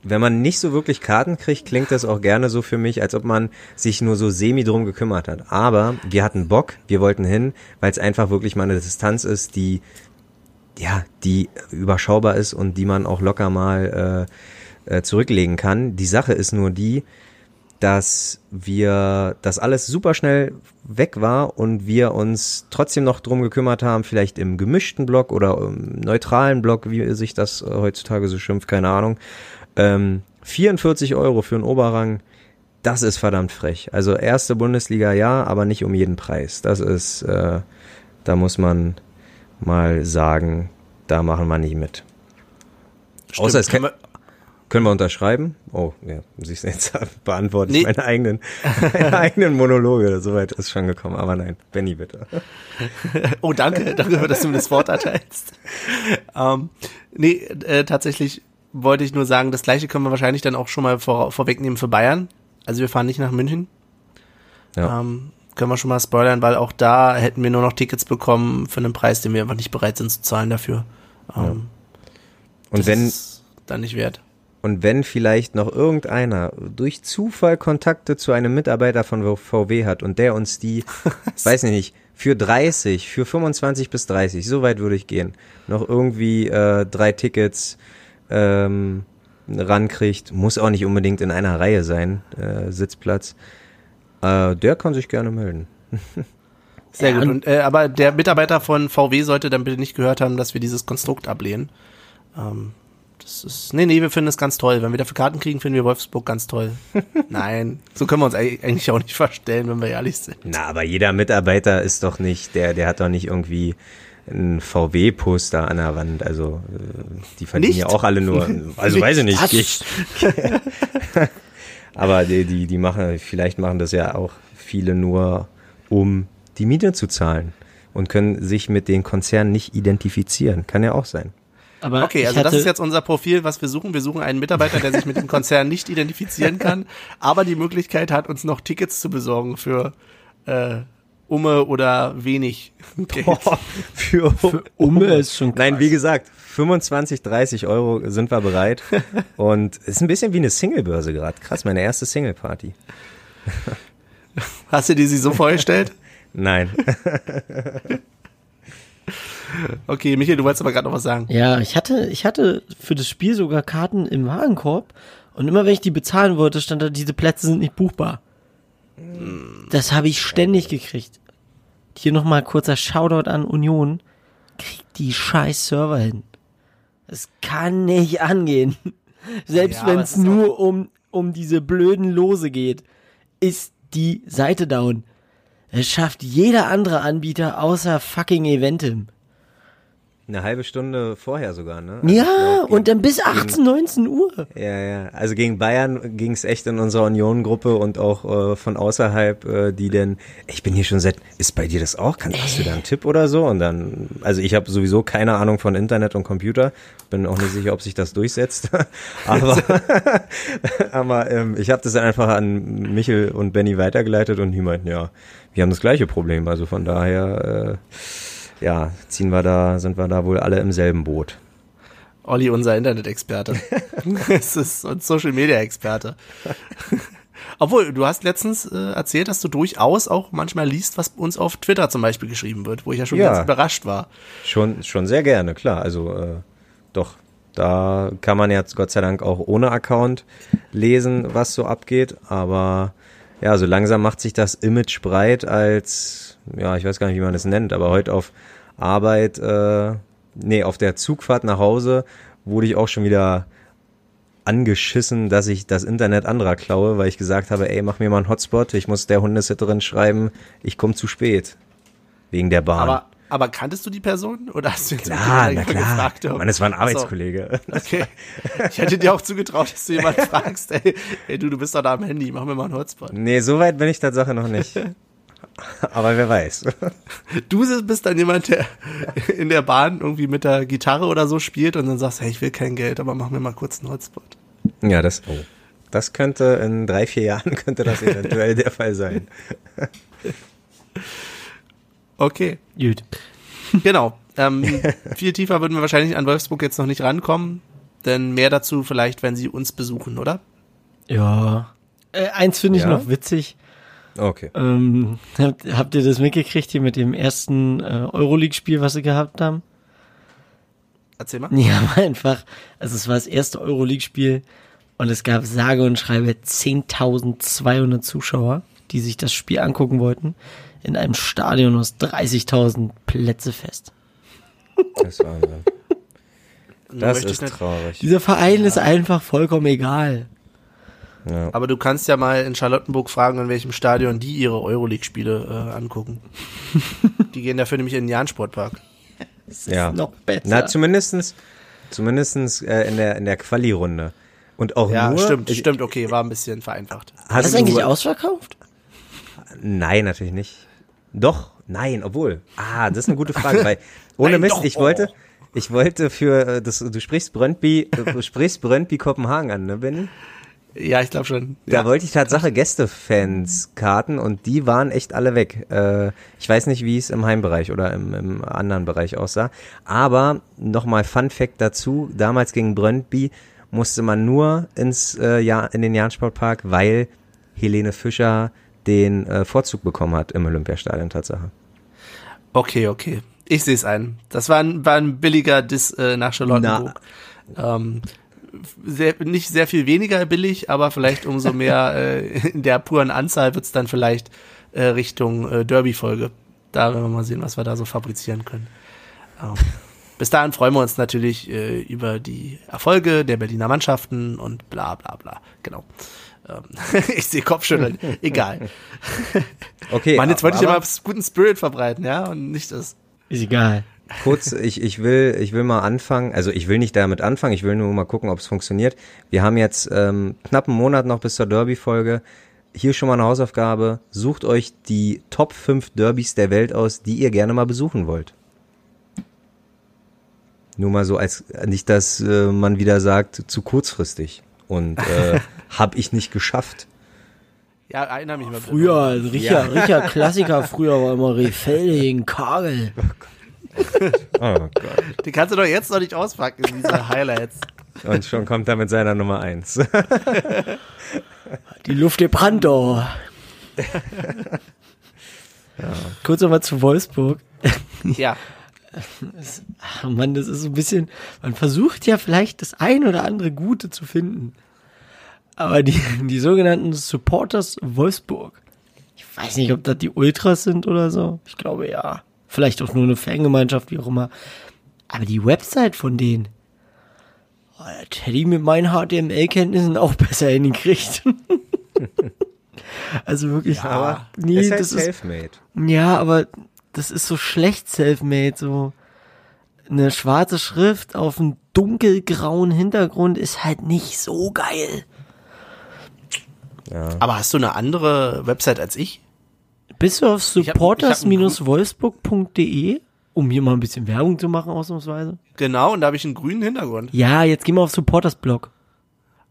wenn man nicht so wirklich Karten kriegt, klingt das auch gerne so für mich, als ob man sich nur so semi drum gekümmert hat. Aber wir hatten Bock, wir wollten hin, weil es einfach wirklich mal eine Distanz ist, die ja, die überschaubar ist und die man auch locker mal äh, äh, zurücklegen kann. Die Sache ist nur die, dass wir, dass alles super schnell weg war und wir uns trotzdem noch drum gekümmert haben, vielleicht im gemischten Block oder im neutralen Block, wie sich das heutzutage so schimpft, keine Ahnung. Ähm, 44 Euro für einen Oberrang, das ist verdammt frech. Also erste Bundesliga ja, aber nicht um jeden Preis. Das ist, äh, da muss man mal sagen, da machen wir nicht mit. Stimmt, Außer es können kann, können wir unterschreiben? Oh, ja, siehst du, jetzt beantworte ich Nee. meine eigenen, meine eigenen Monologe. Soweit ist schon gekommen. Aber nein, Benny bitte. Oh, danke, danke, dass du mir das Wort erteilst. Ähm, nee, äh, tatsächlich wollte ich nur sagen, das gleiche können wir wahrscheinlich dann auch schon mal vor, vorwegnehmen für Bayern. Also wir fahren nicht nach München. Ja. Ähm, können wir schon mal spoilern, weil auch da hätten wir nur noch Tickets bekommen für einen Preis, den wir einfach nicht bereit sind zu zahlen dafür. Ähm, Und das wenn, dann nicht wert. Und wenn vielleicht noch irgendeiner durch Zufall Kontakte zu einem Mitarbeiter von VW hat und der uns die, weiß ich nicht, für 30, für 25 bis 30, so weit würde ich gehen, noch irgendwie äh, drei Tickets ähm, rankriegt, muss auch nicht unbedingt in einer Reihe sein, äh, Sitzplatz, äh, der kann sich gerne melden. Sehr Ja, gut. und- Und, äh, aber der Mitarbeiter von VW sollte dann bitte nicht gehört haben, dass wir dieses Konstrukt ablehnen. Ähm, das ist, nee, nee, wir finden es ganz toll. Wenn wir dafür Karten kriegen, finden wir Wolfsburg ganz toll. Nein, so können wir uns eig- eigentlich auch nicht verstellen, wenn wir ehrlich sind. Na, aber jeder Mitarbeiter ist doch nicht, der, der hat doch nicht irgendwie ein VW-Poster an der Wand. Also äh, die verdienen Nicht? ja auch alle nur. Also weiß ich nicht. Ich, aber die, die, die machen, vielleicht machen das ja auch viele nur, um die Miete zu zahlen und können sich mit den Konzernen nicht identifizieren. Kann ja auch sein. Aber Okay, also das ist jetzt unser Profil, was wir suchen. Wir suchen einen Mitarbeiter, der sich mit dem Konzern nicht identifizieren kann, aber die Möglichkeit hat, uns noch Tickets zu besorgen für äh, Umme oder wenig Geld. für, Umme ist schon Nein, krass. wie gesagt, 25, 30 Euro sind wir bereit. Und es ist ein bisschen wie eine Singlebörse gerade. Krass, meine erste Single-Party. Hast du dir sie so vorgestellt? Nein. Okay, Michael, du wolltest aber gerade noch was sagen. Ja, ich hatte, ich hatte für das Spiel sogar Karten im Warenkorb und immer wenn ich die bezahlen wollte, stand da, diese Plätze sind nicht buchbar. Das habe ich ständig gekriegt. Hier nochmal kurzer Shoutout an Union. Kriegt die scheiß Server hin. Es kann nicht angehen. Selbst Ja, wenn es nur um, um diese blöden Lose geht, ist die Seite down. Es schafft jeder andere Anbieter außer fucking Eventim. Eine halbe Stunde vorher sogar, ne? Ja, Also und dann bis gegen- 18, 19 Uhr. Ja, ja. Also gegen Bayern ging es echt in unserer Union-Gruppe und auch äh, von außerhalb, äh, die denn, ich bin hier schon seit, ist bei dir das auch? Kann, hast du da einen Tipp oder so? Und dann, also ich habe sowieso keine Ahnung von Internet und Computer, bin auch nicht sicher, ob sich das durchsetzt. aber aber ähm, ich habe das dann einfach an Michel und Benny weitergeleitet und die meinten, ja, wir haben das gleiche Problem. Also von daher, äh, ja, ziehen wir da, sind wir da wohl alle im selben Boot. Olli, unser Internet-Experte. es ist und Social-Media-Experte. Obwohl, du hast letztens äh, erzählt, dass du durchaus auch manchmal liest, was uns auf Twitter zum Beispiel geschrieben wird, wo ich ja schon Ja. ganz überrascht war. Schon, schon sehr gerne, klar. Also äh, doch, da kann man jetzt Gott sei Dank auch ohne Account lesen, was so abgeht. Aber ja, so langsam macht sich das Image breit als, ja, ich weiß gar nicht, wie man das nennt, aber heute auf Arbeit, äh, nee, auf der Zugfahrt nach Hause wurde ich auch schon wieder angeschissen, dass ich das Internet anderer klaue, weil ich gesagt habe, ey, mach mir mal einen Hotspot, ich muss der Hundesitterin schreiben, ich komme zu spät. Wegen der Bahn. Aber, aber kanntest du die Person? Oder hast du jetzt Klar, na klar. gefragt? ob- Mann, es war ein Ach so, Arbeitskollege. Okay. Ich hätte dir auch zugetraut, dass du jemanden fragst, ey, ey, du, du bist doch da am Handy, mach mir mal einen Hotspot. Nee, so weit bin ich Tatsache noch nicht. Aber wer weiß. Du bist dann jemand, der in der Bahn irgendwie mit der Gitarre oder so spielt und dann sagst, hey, ich will kein Geld, aber mach mir mal kurz einen Hotspot. Ja, das, oh. das könnte in drei, vier Jahren könnte das eventuell der Fall sein. Okay, Gut. genau. Ähm, viel tiefer würden wir wahrscheinlich an Wolfsburg jetzt noch nicht rankommen, denn mehr dazu vielleicht, wenn sie uns besuchen, oder? Ja. Äh, eins finde ich Ja? noch witzig. Okay. Ähm, habt, habt ihr das mitgekriegt hier mit dem ersten äh, Euroleague-Spiel, was sie gehabt haben? Erzähl mal. Haben einfach, also es war das erste Euroleague-Spiel Und es gab sage und schreibe 10.200 Zuschauer, die sich das Spiel angucken wollten, in einem Stadion aus 30.000 Plätze fest. Das ist Wahnsinn. Das ist traurig. Dieser Verein ist einfach vollkommen egal. Ja. Aber du kannst ja mal in Charlottenburg fragen, in welchem Stadion die ihre Euroleague-Spiele äh, angucken. die gehen dafür nämlich in den Jahn-Sportpark. ja. Noch besser. Na, zumindestens, zumindestens äh, in der, in der Quali-Runde. Und auch Ja, nur. stimmt, ich, stimmt, okay, war ein bisschen vereinfacht. War hast das du- eigentlich ausverkauft? Nein, natürlich nicht. Doch, nein, obwohl. Ah, das ist eine gute Frage, weil ohne Nein, Mist, doch. ich wollte, ich wollte für äh, das, du sprichst Brøndby, du sprichst Brøndby Kopenhagen an, ne, Benny? Ja, ich glaube schon. Da Ja. wollte ich Tatsache Gästefans Karten und die waren echt alle weg. Äh, ich weiß nicht, wie es im Heimbereich oder im, im anderen Bereich aussah. Aber nochmal Fun Fact dazu: Damals gegen Brøndby musste man nur ins äh, ja in den Jahn-Sportpark, weil Helene Fischer den äh, Vorzug bekommen hat im Olympiastadion Tatsache. Okay, okay. Ich sehe es ein. Das war ein, war ein billiger Diss äh, nach Charlottenburg. Ähm, sehr, nicht sehr viel weniger billig, aber vielleicht umso mehr äh, in der puren Anzahl wird's dann vielleicht äh, Richtung äh, Derby-Folge. Da werden wir mal sehen, was wir da so fabrizieren können. Ähm, bis dahin freuen wir uns natürlich äh, über die Erfolge der Berliner Mannschaften und bla bla bla. Genau. Ähm, ich sehe Kopfschütteln. Egal. Okay, Mann, jetzt wollte ich aber- immer guten Spirit verbreiten, ja, und nicht das. Ist egal. kurz, ich, ich will, ich will mal anfangen, also ich will nicht damit anfangen, ich will nur mal gucken, ob es funktioniert. Wir haben jetzt ähm, knapp einen Monat noch bis zur Derby-Folge. Hier schon mal eine Hausaufgabe. Sucht euch die Top 5 Derbys der Welt aus, die ihr gerne mal besuchen wollt. Nur mal so als, nicht, dass äh, man wieder sagt, zu kurzfristig. Und äh, hab ich nicht geschafft. Ja, erinnere mich mal. Früher, ein richtiger, richtiger Klassiker früher war immer Rehfelde gegen Kagel. Oh Gott. Den kannst du doch jetzt noch nicht auspacken, diese Highlights. Und schon kommt er mit seiner Nummer 1. Die Luft der Brandau. Kurz nochmal zu Wolfsburg. Ja. Ach Mann, das ist so ein bisschen, man versucht ja vielleicht das ein oder andere Gute zu finden. Aber die, die sogenannten Supporters Wolfsburg, ich weiß nicht, ob das die Ultras sind oder so. Ich glaube ja. Vielleicht auch nur eine Fangemeinschaft, wie auch immer. Aber die Website von denen, oh, das hätte ich mit meinen HTML-Kenntnissen auch besser hingekriegt. also wirklich, Aber nee, ist halt das ist, self-made. ja, aber das ist so schlecht self-made, so eine schwarze Schrift auf einem dunkelgrauen Hintergrund ist halt nicht so geil. Aber hast du eine andere Website als ich? Bist du auf supporters-wolfsburg.de, um hier mal ein bisschen Werbung zu machen, ausnahmsweise? Genau, und da habe ich einen grünen Hintergrund. Ja, jetzt gehen wir auf Supporters-Blog.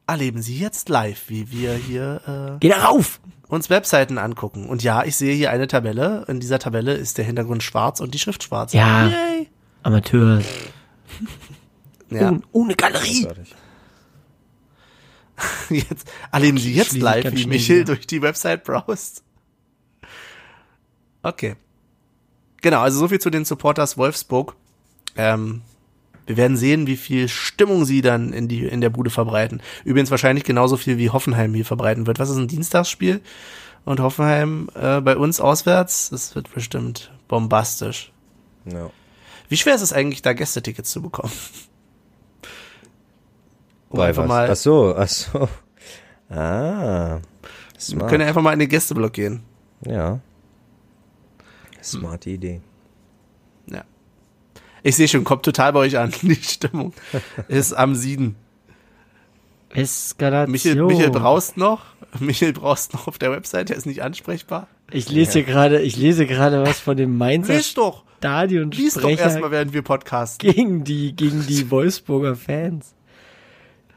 Erleben Sie jetzt live, wie wir hier Geh da rauf! äh, uns Webseiten angucken. Und ja, ich sehe hier eine Tabelle. In dieser Tabelle ist der Hintergrund schwarz und die Schrift schwarz. Ja. Yay. Amateur. Ja. Ohne, ohne Galerie. Jetzt erleben Sie jetzt live, wie Michel wieder. durch die Website browst. Okay. Genau, also so viel zu den Supporters Wolfsburg. Ähm, wir werden sehen, wie viel Stimmung sie dann in die in der Bude verbreiten. Übrigens wahrscheinlich genauso viel wie Hoffenheim hier verbreiten wird. Was ist ein Dienstagsspiel? Und Hoffenheim äh, bei uns auswärts, das wird bestimmt bombastisch. Ja. Wie schwer ist es eigentlich, da Gästetickets zu bekommen? Um Bei einfach was? mal, Ach so, ach so. Ah. wir Smart. können ja einfach mal in den Gästeblock gehen. Ja. Smarte Idee. Ja. Ich sehe schon, kommt total bei euch an. Die Stimmung ist am Sieden. Eskalation. Michel, Michel braust noch. Michel braust noch auf der Website, der ist nicht ansprechbar. Ich lese hier gerade, ich lese gerade was von dem Mainzer Lies doch. Lies doch erstmal, während wir podcasten. gegen die, gegen die Wolfsburger Fans,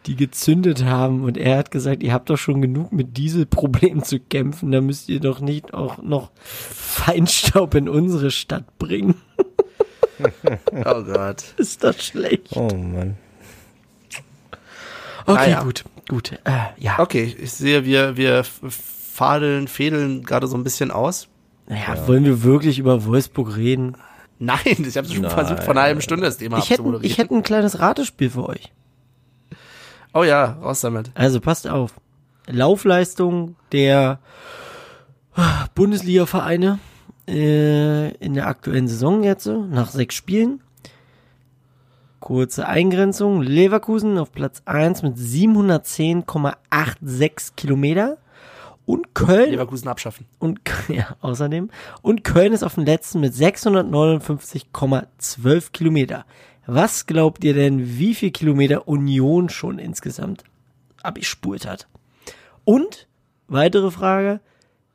die gezündet haben. Und er hat gesagt, ihr habt doch schon genug mit Dieselproblemen zu kämpfen. Da müsst ihr doch nicht auch noch Feinstaub in unsere Stadt bringen. Oh Gott. Ist das schlecht? Oh Mann. Okay, Naja. gut, gut. Äh, ja. Okay, ich sehe, wir, wir fadeln, fädeln gerade so ein bisschen aus. Naja, wollen wir wirklich über Wolfsburg reden? Nein, ich habe schon Nein. versucht, vor einer halben Stunde das Thema Ich hätte, ich hätte ein kleines Ratespiel für euch. Oh ja, raus damit. Also passt auf. Laufleistung der Bundesliga-Vereine äh, in der aktuellen Saison jetzt nach sechs Spielen. Kurze Eingrenzung. Leverkusen auf Platz 1 mit 710,86 Kilometer. Und Köln Leverkusen abschaffen. und ja, außerdem. Und Köln ist auf dem letzten mit 659,12 Kilometer. Was glaubt ihr denn, wie viel Kilometer Union schon insgesamt abgespult hat? Und, weitere Frage,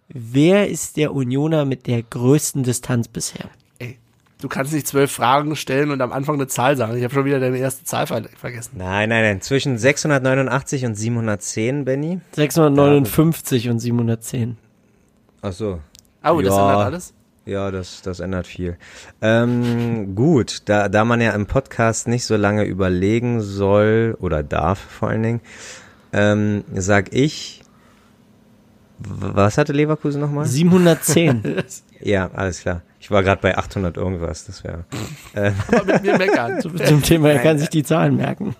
wer ist der Unioner mit der größten Distanz bisher? Ey, du kannst nicht zwölf Fragen stellen und am Anfang eine Zahl sagen. Ich habe schon wieder deine erste Zahl ver vergessen. Nein, nein, nein. Zwischen 689 und 710, Benny. 659 und 710. Ach so. Oh, das Ja. ändert alles. Ja, das, das ändert viel. Ähm, gut, da, da man ja im Podcast nicht so lange überlegen soll oder darf vor allen Dingen, ähm, sag ich, was hatte Leverkusen nochmal? 710. Ja, alles klar. Ich war gerade bei 800 irgendwas, das wäre. Aber mit mir meckern. Zum Thema, er kann sich die Zahlen merken.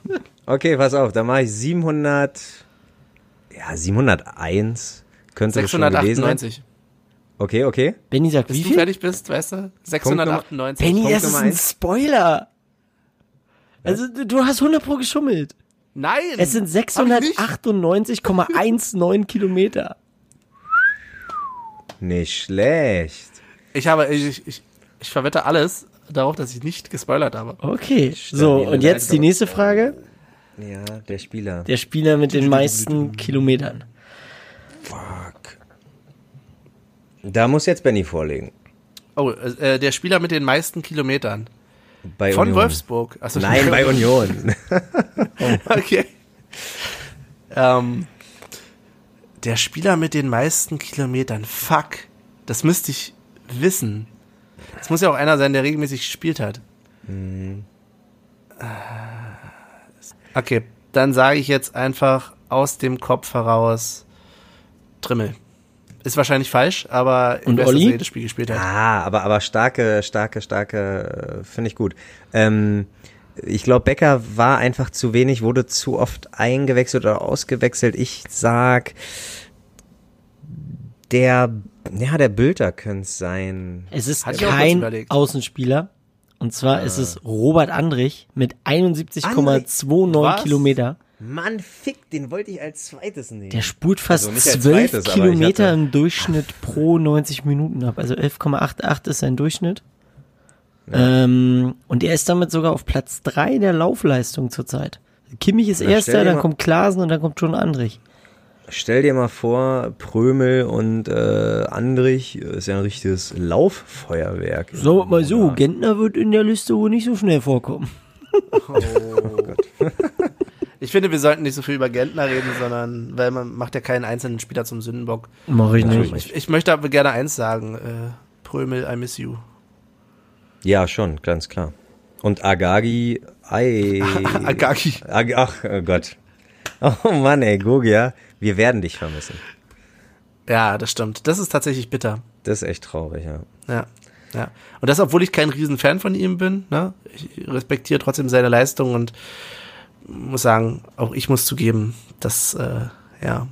Okay, pass auf, da mache ich 700, ja, 701 könnte das schon gewesen sein. 698. Okay, okay. Benny sagt, Bis wie du viel? fertig bist, weißt du? 698. Benny, das ist ein. Spoiler. Also, du- du hast 100 pro geschummelt. Nein! Es sind Hab ich nicht. 698,19 Kilometer. Nicht schlecht. Ich habe, ich, ich, ich verwette alles darauf, dass ich nicht gespoilert habe. Okay, so, und jetzt die nächste Frage. Ja, der Spieler. Der Spieler mit den meisten Kilometern. Fuck. Da muss jetzt Benny vorlegen. Oh, äh, der Spieler mit den meisten Kilometern. Bei Von Union. Wolfsburg. Achso, Nein, bei Union. Okay. Ähm, der Spieler mit den meisten Kilometern. Fuck. Das müsste ich wissen. Das muss ja auch einer sein, der regelmäßig gespielt hat. Okay, dann sage ich jetzt einfach aus dem Kopf heraus Trimmel. Ist wahrscheinlich falsch, aber ich Und Olli? jedes Spiel gespielt hat. ah, aber, aber starke, starke, starke, äh, finde ich gut. Ähm, ich glaube, Becker war einfach zu wenig, wurde zu oft eingewechselt oder ausgewechselt. Ich sag, der, ja, der Bülter könnte es sein. Es ist kurz kein. Außenspieler. Und zwar ist es Robert Andrich mit 71,29 Was? Kilometer. Mann, fick, den wollte ich als zweites nehmen. Der spult fast Also nicht als 12 zweites, Kilometer hatte- im Durchschnitt pro 90 Minuten ab. Also 11,88 ist sein Durchschnitt. Ähm, und er ist damit sogar auf Platz 3 der Laufleistung zurzeit. Kimmich ist Na, erster, dann mal- kommt Klasen und dann kommt schon Andrich. Stell dir mal vor, Prömel und äh, Andrich ist ja ein richtiges Lauffeuerwerk. Sagen wir mal so, Ja. Gentner wird in der Liste wohl nicht so schnell vorkommen. Ich finde, wir sollten nicht so viel über Gentner reden, sondern, weil man macht ja keinen einzelnen Spieler zum Sündenbock. Mach ich nicht. Ich, ich möchte aber gerne eins sagen. Äh, Prömel, I miss you. Ja, schon, ganz klar. Und Agagi, ei. Agagi. Ag ach, oh Gott. Oh Mann, ey, Gogia, wir werden dich vermissen. Ja, das stimmt. Das ist tatsächlich bitter. Das ist echt traurig, ja. Ja. Ja. Und das, obwohl ich kein Riesenfan von ihm bin, ne? Ich respektiere trotzdem seine Leistung und muss sagen, auch ich muss zugeben, das, äh, ja,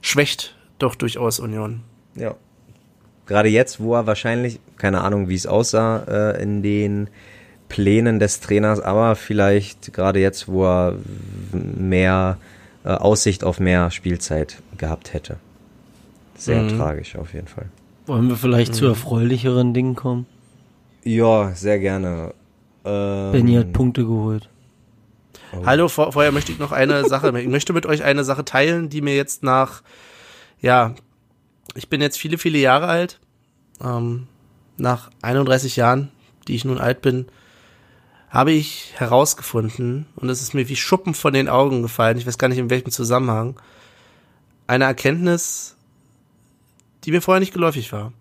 schwächt doch durchaus Union. Ja. Gerade jetzt, wo er wahrscheinlich, keine Ahnung, wie es aussah äh, in den Plänen des Trainers, aber vielleicht gerade jetzt, wo er mehr äh, Aussicht auf mehr Spielzeit gehabt hätte. Sehr Mhm. tragisch auf jeden Fall. Wollen wir vielleicht zu erfreulicheren Dingen kommen? Ja, sehr gerne. Ähm, Benny hat Punkte geholt. Hallo, vor, vorher möchte ich noch eine Sache, ich möchte mit euch eine Sache teilen, die mir jetzt nach, ja, ich bin jetzt viele, viele Jahre alt, ähm, nach 31 Jahren, die ich nun alt bin, habe ich herausgefunden, und es ist mir wie Schuppen von den Augen gefallen, ich weiß gar nicht in welchem Zusammenhang, eine Erkenntnis, die mir vorher nicht geläufig war.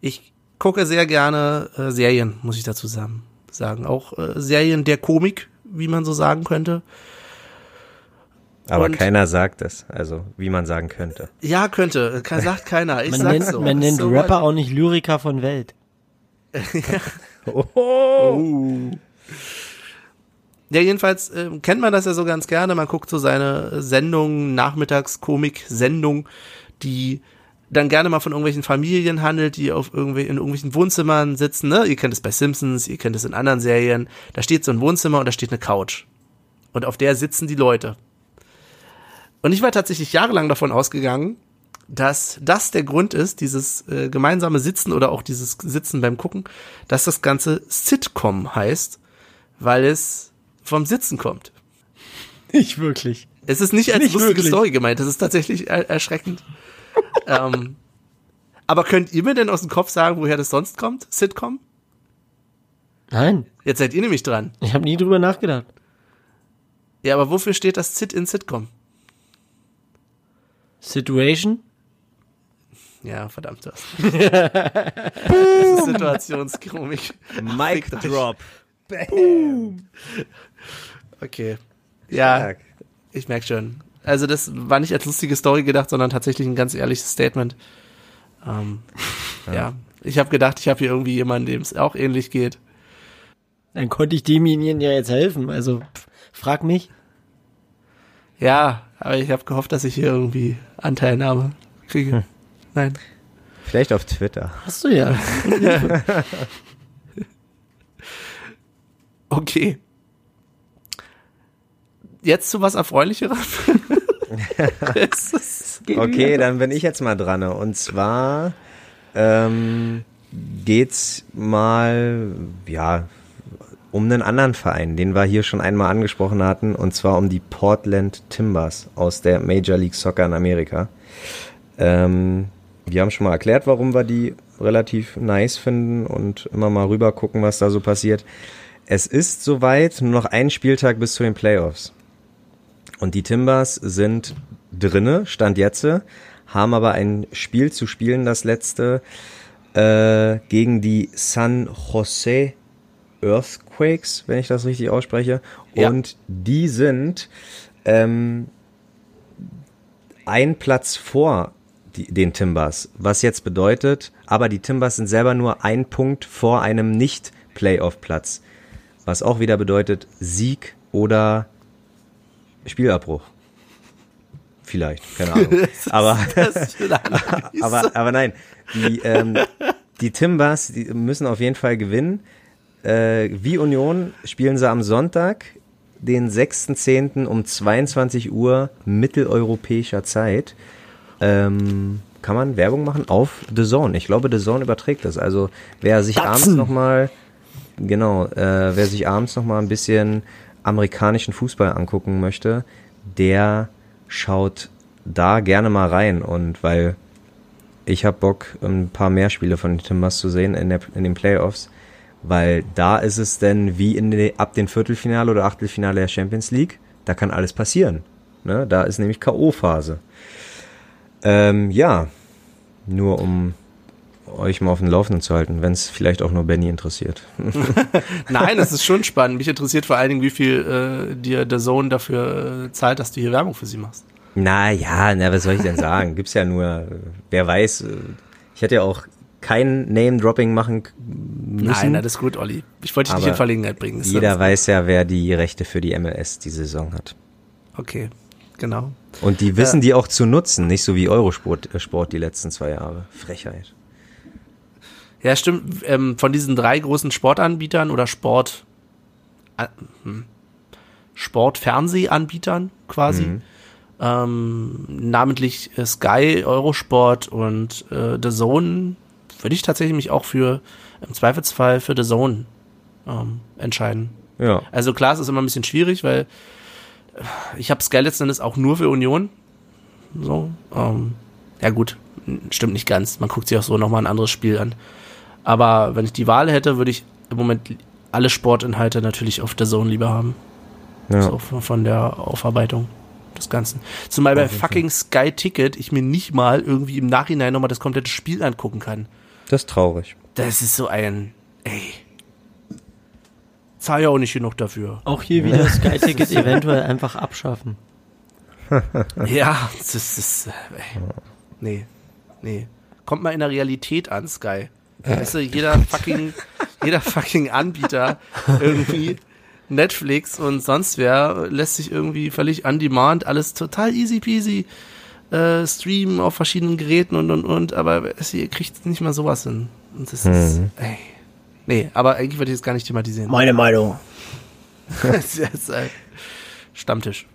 Ich gucke sehr gerne äh, Serien, muss ich dazu sagen. sagen. Auch äh, Serien der Komik, wie man so sagen könnte. aber und- keiner sagt es, also wie man sagen könnte. Ja, könnte. Sagt keiner. Ich Man sag's nennt, so. man nennt so Rapper auch nicht Lyriker von Welt. Oh, Uh. Ja, jedenfalls äh, kennt man das ja so ganz gerne. Man guckt so seine Sendung, Nachmittagskomik-Sendung, die dann gerne mal von irgendwelchen Familien handelt, die auf irgendwie in irgendwelchen Wohnzimmern sitzen. Ne? Ihr kennt es bei Simpsons, ihr kennt es in anderen Serien. Da steht so ein Wohnzimmer und da steht eine Couch. Und auf der sitzen die Leute. Und ich war tatsächlich jahrelang davon ausgegangen, dass das der Grund ist, dieses äh, gemeinsame Sitzen oder auch dieses Sitzen beim Gucken, dass das Ganze Sitcom heißt, weil es vom Sitzen kommt. Nicht wirklich. Es ist nicht als Nicht lustige wirklich. Story gemeint, das ist tatsächlich er erschreckend. Ähm, aber könnt ihr mir denn aus dem Kopf sagen, woher das sonst kommt? Sitcom? Nein, Jetzt seid ihr nämlich dran. ich habe nie drüber nachgedacht. Ja, aber wofür steht das Sit in Sitcom? Situation? Ja, verdammt das. das ist Situationskomik. Mic Fickt euch. Drop. Okay. Ja, Stark. ich merk schon. Also das war nicht als lustige Story gedacht, sondern tatsächlich ein ganz ehrliches Statement. Ähm, ja. ich habe gedacht, ich habe hier irgendwie jemanden, dem es auch ähnlich geht. Dann konnte ich demjenigen ja jetzt helfen. Also pff, frag mich. Ja, aber ich habe gehofft, dass ich hier irgendwie Anteilnahme kriege. Nein. Vielleicht auf Twitter. Hast du ja. Okay. Jetzt zu was Erfreulicherem. Okay, dann bin ich jetzt mal dran. Und zwar ähm, geht's mal, ja, um einen anderen Verein, den wir hier schon einmal angesprochen hatten, und zwar um die Portland Timbers aus der Major League Soccer in Amerika. Ähm, wir haben schon mal erklärt, warum wir die relativ nice finden und immer mal rüber gucken, was da so passiert. Es ist soweit nur noch ein Spieltag bis zu den Playoffs. Und die Timbers sind drinne, stand jetzt, haben aber ein Spiel zu spielen, das letzte, äh, gegen die San Jose Earthquakes, wenn ich das richtig ausspreche. Ja. Und die sind ähm, ein Platz vor die, den Timbers, was jetzt bedeutet, aber die Timbers sind selber nur ein Punkt vor einem Nicht-Playoff-Platz, was auch wieder bedeutet Sieg oder Spielabbruch. Vielleicht, keine Ahnung. aber, aber, aber nein, die, ähm, die Timbers, die müssen auf jeden Fall gewinnen. Äh, wie Union spielen sie am Sonntag, den 6.10. um 22 Uhr mitteleuropäischer Zeit. Ähm, kann man Werbung machen auf The Zone. Ich glaube, The Zone überträgt das. Also wer sich abends Datsen. noch mal genau, äh, wer sich abends noch mal ein bisschen amerikanischen Fußball angucken möchte, der schaut da gerne mal rein und weil ich habe Bock, ein paar mehr Spiele von den Timbers zu sehen in, der, in den Playoffs, weil da ist es denn wie in de, ab dem Viertelfinale oder Achtelfinale der Champions League, da kann alles passieren. Ne? Da ist nämlich K.O.-Phase. Ähm, ja, nur um euch mal auf dem Laufenden zu halten, wenn es vielleicht auch nur Benny interessiert. Nein, das ist schon spannend. Mich interessiert vor allen Dingen, wie viel äh, dir der Zone dafür äh, zahlt, dass du hier Werbung für sie machst. Na ja, na, was soll ich denn sagen? Gibt's ja nur, äh, wer weiß, äh, ich hätte ja auch kein Name-Dropping machen müssen. Nein, na, das ist gut, Olli. Ich wollte dich nicht in Verlegenheit bringen. Das Jeder weiß ja, wer die Rechte für die MLS die Saison hat. Okay, genau. Und die wissen die auch zu nutzen, nicht so wie Eurosport äh, Sport die letzten zwei Jahre. Frechheit. Ja, stimmt. Ähm, von diesen drei großen Sportanbietern oder Sport, äh, hm, Sportfernsehanbietern quasi, ähm, namentlich äh, Sky, Eurosport und äh, The Zone, würde ich tatsächlich mich auch für, im Zweifelsfall für The Zone ähm, entscheiden. Ja. Also klar, es ist immer ein bisschen schwierig, weil äh, ich habe Sky letzten Endes auch nur für Union. So, ähm, ja gut, stimmt nicht ganz. Man guckt sich auch so nochmal ein anderes Spiel an. Aber wenn ich die Wahl hätte, würde ich im Moment alle Sportinhalte natürlich auf der Zone lieber haben. ja. So von, von der Aufarbeitung des Ganzen. Zumal bei fucking Sky Ticket ich mir nicht mal irgendwie im Nachhinein nochmal das komplette Spiel angucken kann. Das ist traurig. Das ist so ein, ey. Zahl ja auch nicht genug dafür. Auch hier wieder Sky Ticket eventuell einfach abschaffen. Ja, das ist, äh, ey. nee, nee. Kommt mal in der Realität an, Sky. Weißt du, jeder fucking, jeder fucking Anbieter irgendwie Netflix und sonst wer lässt sich irgendwie völlig on demand, alles total easy peasy äh, streamen auf verschiedenen Geräten und und und, aber ihr kriegt nicht mal sowas hin. Und das ist, Mhm. ey. Nee, aber eigentlich würde ich das gar nicht thematisieren. Meine Meinung. Das ist, äh, Stammtisch.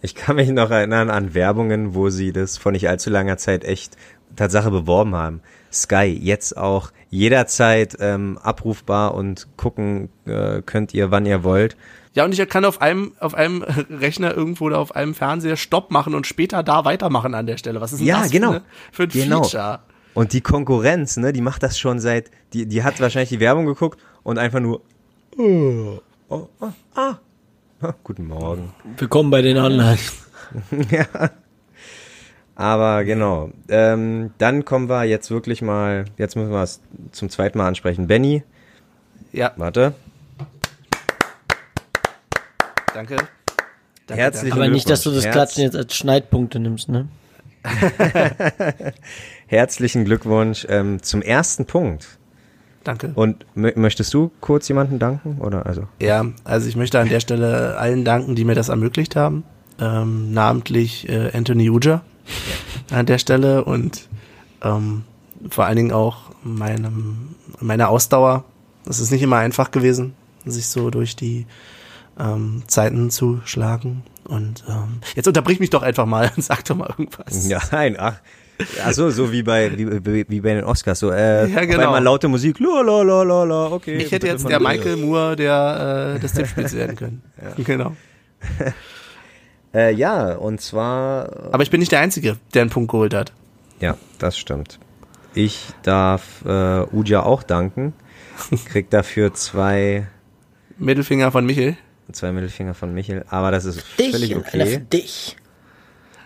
Ich kann mich noch erinnern an Werbungen, wo sie das vor nicht allzu langer Zeit echt Tatsache beworben haben. Sky, jetzt auch jederzeit ähm, abrufbar und gucken äh, könnt ihr, wann ihr wollt. Ja, und ich kann auf einem, auf einem Rechner irgendwo oder auf einem Fernseher Stopp machen und später da weitermachen an der Stelle. Was ist denn Ja, das genau. für, eine, für ein Genau. Feature? Und die Konkurrenz, ne, die macht das schon seit, die, die hat wahrscheinlich die Werbung geguckt und einfach nur, oh, oh, oh, ah, guten Morgen. Willkommen bei den anderen. Aber genau, ähm, dann kommen wir jetzt wirklich mal, jetzt müssen wir es zum zweiten Mal ansprechen. Benny, Ja, warte, danke. danke Herzlichen Aber nicht, dass du das Herz- Klatschen jetzt als Schneidpunkte nimmst, ne? herzlichen Glückwunsch ähm, zum ersten Punkt. Danke. Und mö- möchtest du kurz jemanden danken? Oder also? Ja, also ich möchte an der Stelle allen danken, die mir das ermöglicht haben. Ähm, namentlich äh, Anthony Uja an der Stelle und ähm, vor allen Dingen auch meinem, meiner Ausdauer. Es ist nicht immer einfach gewesen, sich so durch die ähm, Zeiten zu schlagen. Und ähm, jetzt unterbrich mich doch einfach mal und sag doch mal irgendwas. Ja, nein, ach. Ach so, wie bei, wie, wie, bei den Oscars, so, äh, Ja, genau. einmal laute Musik, la, la, la, la, la, okay. Ich hätte jetzt der. Michael Moore der äh, des Tippspiels werden können. Genau. Äh, ja, und zwar, Aber ich bin nicht der Einzige, der einen Punkt geholt hat. ja, das stimmt. Ich darf äh, Uja auch danken. Krieg dafür zwei, Mittelfinger von Michel. zwei Mittelfinger von Michel, aber das ist Dich, völlig und einer für okay. dich.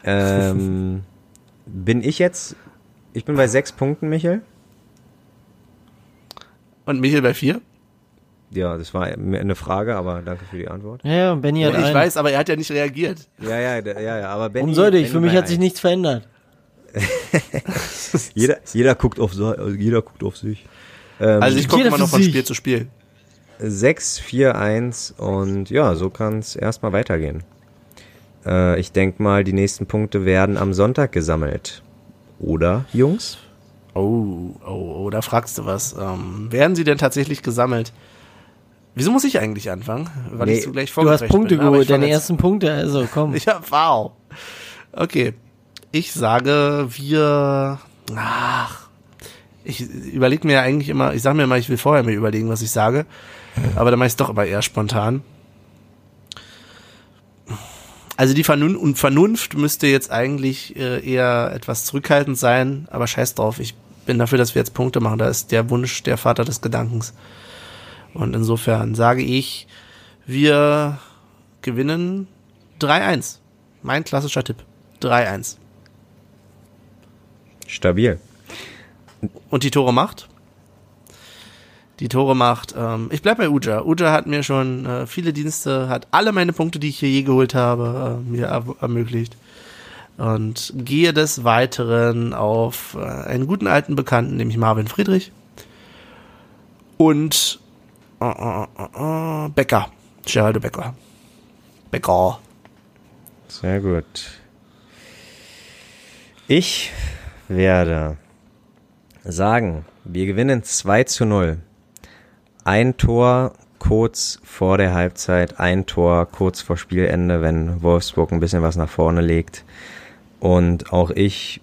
Ähm, bin ich jetzt, ich bin bei sechs Punkten, Michel. Und Michel bei vier. Ja, das war eine Frage, aber danke für die Antwort. Ja, ja, Benny hat ich einen. weiß, aber er hat ja nicht reagiert. Ja, ja, ja, ja, aber Benny. Warum sollte ich? Benny Für mich hat sich nichts verändert. Jeder, jeder guckt auf, jeder guckt auf sich. Ähm, Also ich gucke immer noch von sich. Spiel zu Spiel. 6, 4, 1 und ja, so kann es erstmal weitergehen. Äh, ich denke mal, die nächsten Punkte werden am Sonntag gesammelt. Oder, Jungs? Oh, oh, oh, da fragst du was. Ähm, werden sie denn tatsächlich gesammelt? Wieso muss ich eigentlich anfangen? Weil Nee, ich so gleich Du hast Punkte bin. Geholt, deine ersten Punkte, also komm. Ja, wow. Okay. Ich sage, wir. Ach. Ich überlege mir ja eigentlich immer, ich sage mir immer, ich will vorher mir überlegen, was ich sage. Aber dann mache ich es doch immer eher spontan. Also die und Vernunft müsste jetzt eigentlich äh, eher etwas zurückhaltend sein, aber scheiß drauf, ich bin dafür, dass wir jetzt Punkte machen. Da ist der Wunsch der Vater des Gedankens. Und insofern sage ich, wir gewinnen 3-1. Mein klassischer Tipp. 3-1. Stabil. Und die Tore macht? Die Tore macht, ähm, ich bleib bei Uja. Uja hat mir schon äh, viele Dienste, hat alle meine Punkte, die ich hier je geholt habe, äh, mir er ermöglicht. Und gehe des Weiteren auf äh, einen guten alten Bekannten, nämlich Marvin Friedrich. Und äh, Becker. Geraldo Becker. Becker. Sehr gut. Ich werde sagen, wir gewinnen 2 zu 0. Ein Tor kurz vor der Halbzeit, ein Tor kurz vor Spielende, wenn Wolfsburg ein bisschen was nach vorne legt. Und auch ich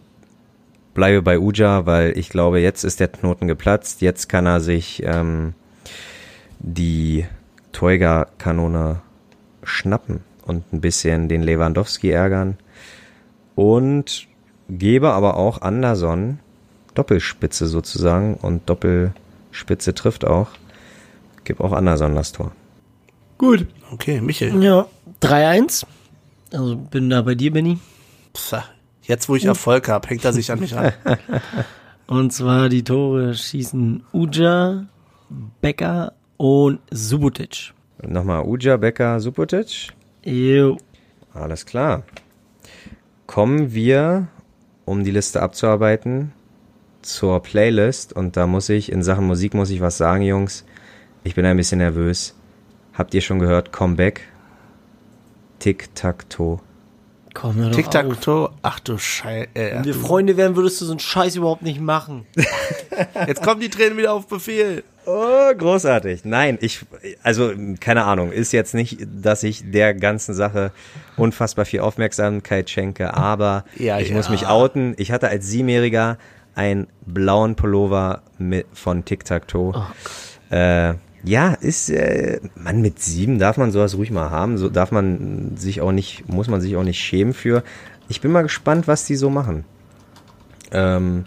bleibe bei Uja, weil ich glaube, jetzt ist der Knoten geplatzt. Jetzt kann er sich ähm, die Teuger-Kanone schnappen und ein bisschen den Lewandowski ärgern. Und gebe aber auch Anderson Doppelspitze sozusagen und Doppelspitze trifft auch. Gib auch Anderson das Tor. Gut. Okay, Michel. Ja, 3-1. Also bin da bei dir, Benny. Psa, Jetzt, wo ich Erfolg habe, hängt er sich an mich ran. Und zwar die Tore schießen Uja, Becker und Subotic. Nochmal Uja, Becker, Supotic. Jo. Alles klar. Kommen wir, um die Liste abzuarbeiten, zur Playlist. Und da muss ich, in Sachen Musik muss ich was sagen, Jungs. Ich bin ein bisschen nervös. Habt ihr schon gehört? Comeback. Tic-Tac-Toe. Komm, hör doch auf. Tic-Tac-Toe. Ach du Scheiße. Äh, Wenn wir Freunde wären, würdest du so einen Scheiß überhaupt nicht machen. Jetzt kommen die Tränen wieder auf Befehl. Oh, großartig. Nein, ich, also, keine Ahnung, ist jetzt nicht, dass ich der ganzen Sache unfassbar viel Aufmerksamkeit schenke, aber Ja, ich ja. muss mich outen. Ich hatte als Siebenjähriger einen blauen Pullover mit, von Tic Tac Toe. äh, ja, ist, äh, man, mit sieben darf man sowas ruhig mal haben. So darf man sich auch nicht, muss man sich auch nicht schämen für. Ich bin mal gespannt, was die so machen. Ähm,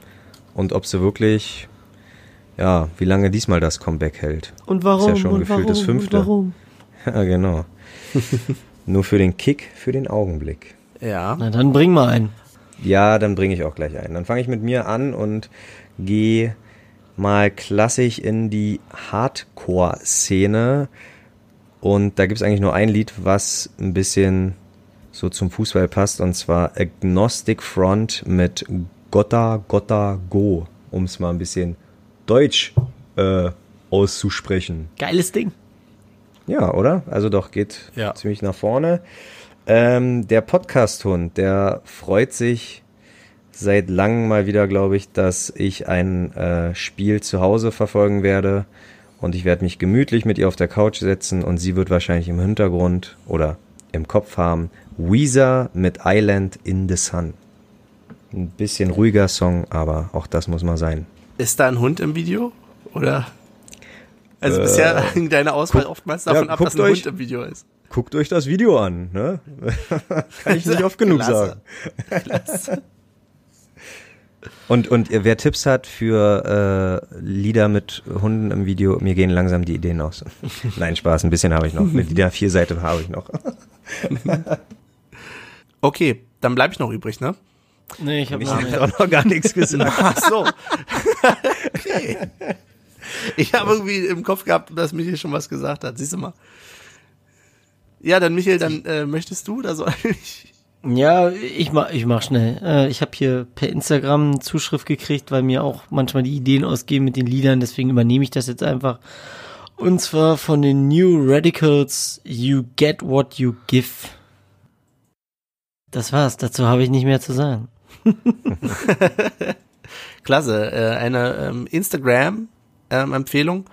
und ob sie wirklich, ja, wie lange diesmal das Comeback hält. Und warum? Ist ja schon und gefühlt warum? das fünfte. Und warum? Ja, genau. Nur für den Kick, für den Augenblick. Ja. Na, dann bring mal einen. Ja, dann bringe ich auch gleich ein. Dann fange ich mit mir an und gehe mal klassisch in die Hardcore-Szene. Und da gibt es eigentlich nur ein Lied, was ein bisschen so zum Fußball passt, und zwar Agnostic Front mit Gotta Gotta Go, um es mal ein bisschen deutsch äh, auszusprechen. Geiles Ding. Ja, oder? Also doch, geht Ja. ziemlich nach vorne. Ähm, der Podcast-Hund, der freut sich seit langem mal wieder, glaube ich, dass ich ein äh, Spiel zu Hause verfolgen werde. Und ich werde mich gemütlich mit ihr auf der Couch setzen und sie wird wahrscheinlich im Hintergrund oder im Kopf haben Weezer mit Island in the Sun. Ein bisschen ruhiger Song, aber auch das muss mal sein. Ist da ein Hund im Video? Oder? Also bisher hing deine Auswahl oftmals davon ja, ab, dass ein euch- Hund im Video ist. Guckt euch das Video an, ne? Kann ich nicht oft genug Klasse. sagen. Und, und wer Tipps hat für äh, Lieder mit Hunden im Video, mir gehen langsam die Ideen aus. Nein, Spaß, ein bisschen habe ich noch. Eine Lieder vier Seite habe ich noch. Okay, dann bleib ich noch übrig, ne? Nee, ich habe Ich noch gar nichts gesagt. Ach so. Okay. Ich habe irgendwie im Kopf gehabt, dass Michael schon was gesagt hat. Siehst du mal. Ja, dann Michael, dann äh, möchtest du oder soll ich? Ja, ich mach, ich mach schnell. Äh, ich habe hier per Instagram eine Zuschrift gekriegt, weil mir auch manchmal die Ideen ausgehen mit den Liedern, deswegen übernehme ich das jetzt einfach. Und zwar von den New Radicals, You Get What You Give. Das war's, dazu habe ich nicht mehr zu sagen. Klasse, äh, eine ähm, Instagram-Empfehlung.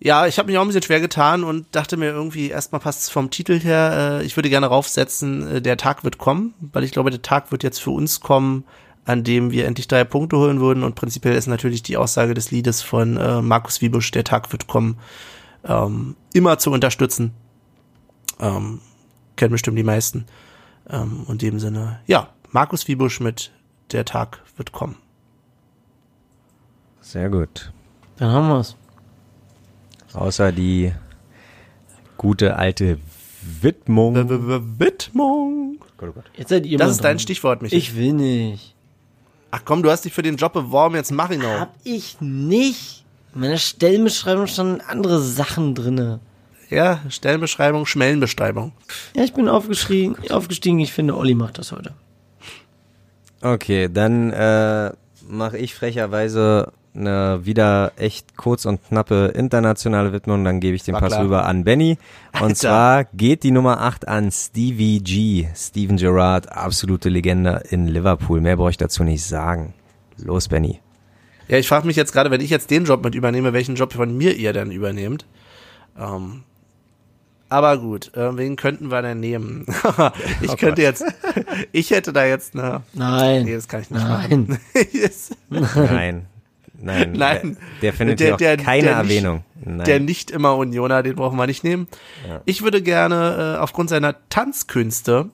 ja, ich habe mich auch ein bisschen schwer getan und dachte mir irgendwie, erstmal passt es vom Titel her, äh, ich würde gerne raufsetzen, äh, der Tag wird kommen, weil ich glaube, der Tag wird jetzt für uns kommen, an dem wir endlich drei Punkte holen würden und prinzipiell ist natürlich die Aussage des Liedes von äh, Markus Wiebusch, der Tag wird kommen, ähm, immer zu unterstützen. Ähm, kennen bestimmt die meisten. Ähm, in dem Sinne, ja, Markus Wiebusch mit Der Tag wird kommen. Sehr gut. Dann haben wir's. Außer die gute alte Widmung. Widmung. Jetzt seid ihr Das ist dein dran. Stichwort, Michael. Ich will nicht. Ach komm, du hast dich für den Job beworben, jetzt mach ihn auch. Hab ich nicht. In meiner Stellenbeschreibung standen andere Sachen drinne. Ja, Stellenbeschreibung, Schmellenbeschreibung. Ja, ich bin aufgestiegen, aufgestiegen. Ich finde, Olli macht das heute. Okay, dann äh, mache ich frecherweise eine wieder echt kurz und knappe internationale Widmung, dann gebe ich den War Pass klar. rüber an Benny. Und Alter. zwar geht die Nummer 8 an Stevie G, Steven Gerrard, absolute Legende in Liverpool. Mehr brauche ich dazu nicht sagen. Los, Benny. Ja, ich frage mich jetzt gerade, wenn ich jetzt den Job mit übernehme, welchen Job von mir ihr dann übernehmt. Ähm, aber gut, äh, wen könnten wir denn nehmen? ich könnte jetzt, ich hätte da jetzt eine, Nein. nee, das kann ich nicht Nein. machen. Yes. Nein. Nein. Nein. Der, der findet Der- der- keine der nicht- Erwähnung. Nein. Der nicht immer Unioner, den brauchen wir nicht nehmen. Ich würde gerne äh, aufgrund seiner Tanzkünste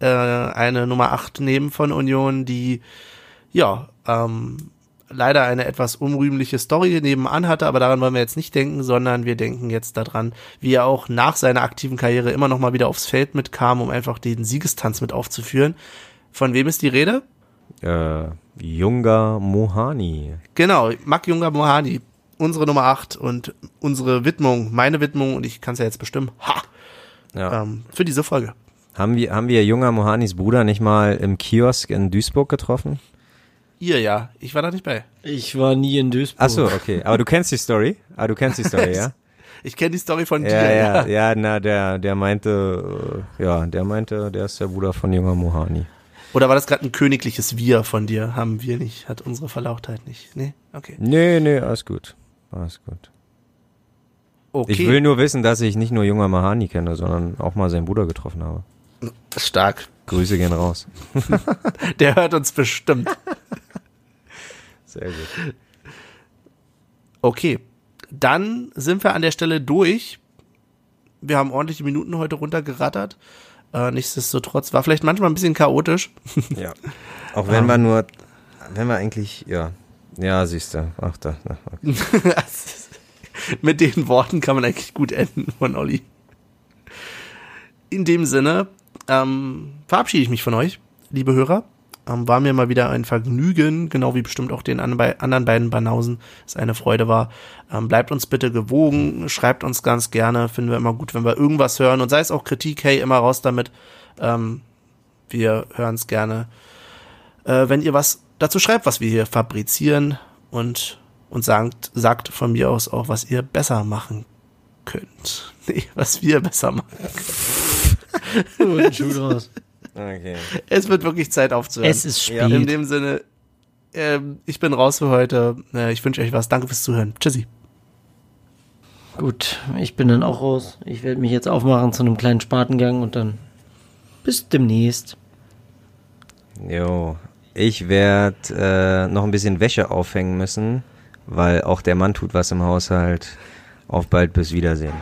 äh, eine Nummer 8 nehmen von Union, die ja ähm, leider eine etwas unrühmliche Story nebenan hatte, aber daran wollen wir jetzt nicht denken, sondern wir denken jetzt daran, wie er auch nach seiner aktiven Karriere immer noch mal wieder aufs Feld mitkam, um einfach den Siegestanz mit aufzuführen. Von wem ist die Rede? äh, Junger Mohani. Genau, Mak Junger Mohani, unsere Nummer 8 und unsere Widmung, meine Widmung, und ich kann es ja jetzt bestimmen, ha, Ja. ähm, für diese Folge. Haben wir, haben wir Junger Mohanis Bruder nicht mal im Kiosk in Duisburg getroffen? Ihr ja, ich war da nicht bei. Ich war nie in Duisburg. Ach so, okay. Aber du kennst die Story? Ah, du kennst die Story, ja? Ich kenne die Story von Ja, dir. ja, ja, na, der, der meinte, äh, ja, der meinte, der ist der Bruder von junger Mohani. Oder war das gerade ein königliches Wir von dir? Haben wir nicht, hat unsere Verlauchtheit nicht. Nee? Okay. Nee, nee, alles gut. Alles gut. Okay. Ich will nur wissen, dass ich nicht nur junger Mahani kenne, sondern auch mal seinen Bruder getroffen habe. Stark. Grüße gehen raus. Der hört uns bestimmt. Sehr gut. Okay. Dann sind wir an der Stelle durch. Wir haben ordentliche Minuten heute runtergerattert. Äh, nichtsdestotrotz war vielleicht manchmal ein bisschen chaotisch. Ja. Auch wenn wir nur, wenn wir eigentlich, ja, ja, siehst du, ach da, na, okay. Mit den Worten kann man eigentlich gut enden von Olli. In dem Sinne ähm, verabschiede ich mich von euch, liebe Hörer. Ähm, war mir mal wieder ein Vergnügen, genau wie bestimmt auch den anderen beiden Banausen es eine Freude war. Ähm, bleibt uns bitte gewogen, schreibt uns ganz gerne, finden wir immer gut, wenn wir irgendwas hören und sei es auch Kritik, hey, immer raus damit. Ähm, wir hören es gerne. Äh, wenn ihr was dazu schreibt, was wir hier fabrizieren und und sagt, sagt von mir aus auch, was ihr besser machen könnt. Nee, was wir besser machen. Den Schuh. Okay. Es wird wirklich Zeit aufzuhören. Es ist Ja, In spät. dem Sinne, ähm, ich bin raus für heute. Äh, ich wünsche euch was. Danke fürs Zuhören. Tschüssi. Gut, ich bin dann auch raus. Ich werde mich jetzt aufmachen zu einem kleinen Spatengang und dann bis demnächst. Jo, ich werde äh, noch ein bisschen Wäsche aufhängen müssen, weil auch der Mann tut was im Haushalt. Auf bald, bis Wiedersehen.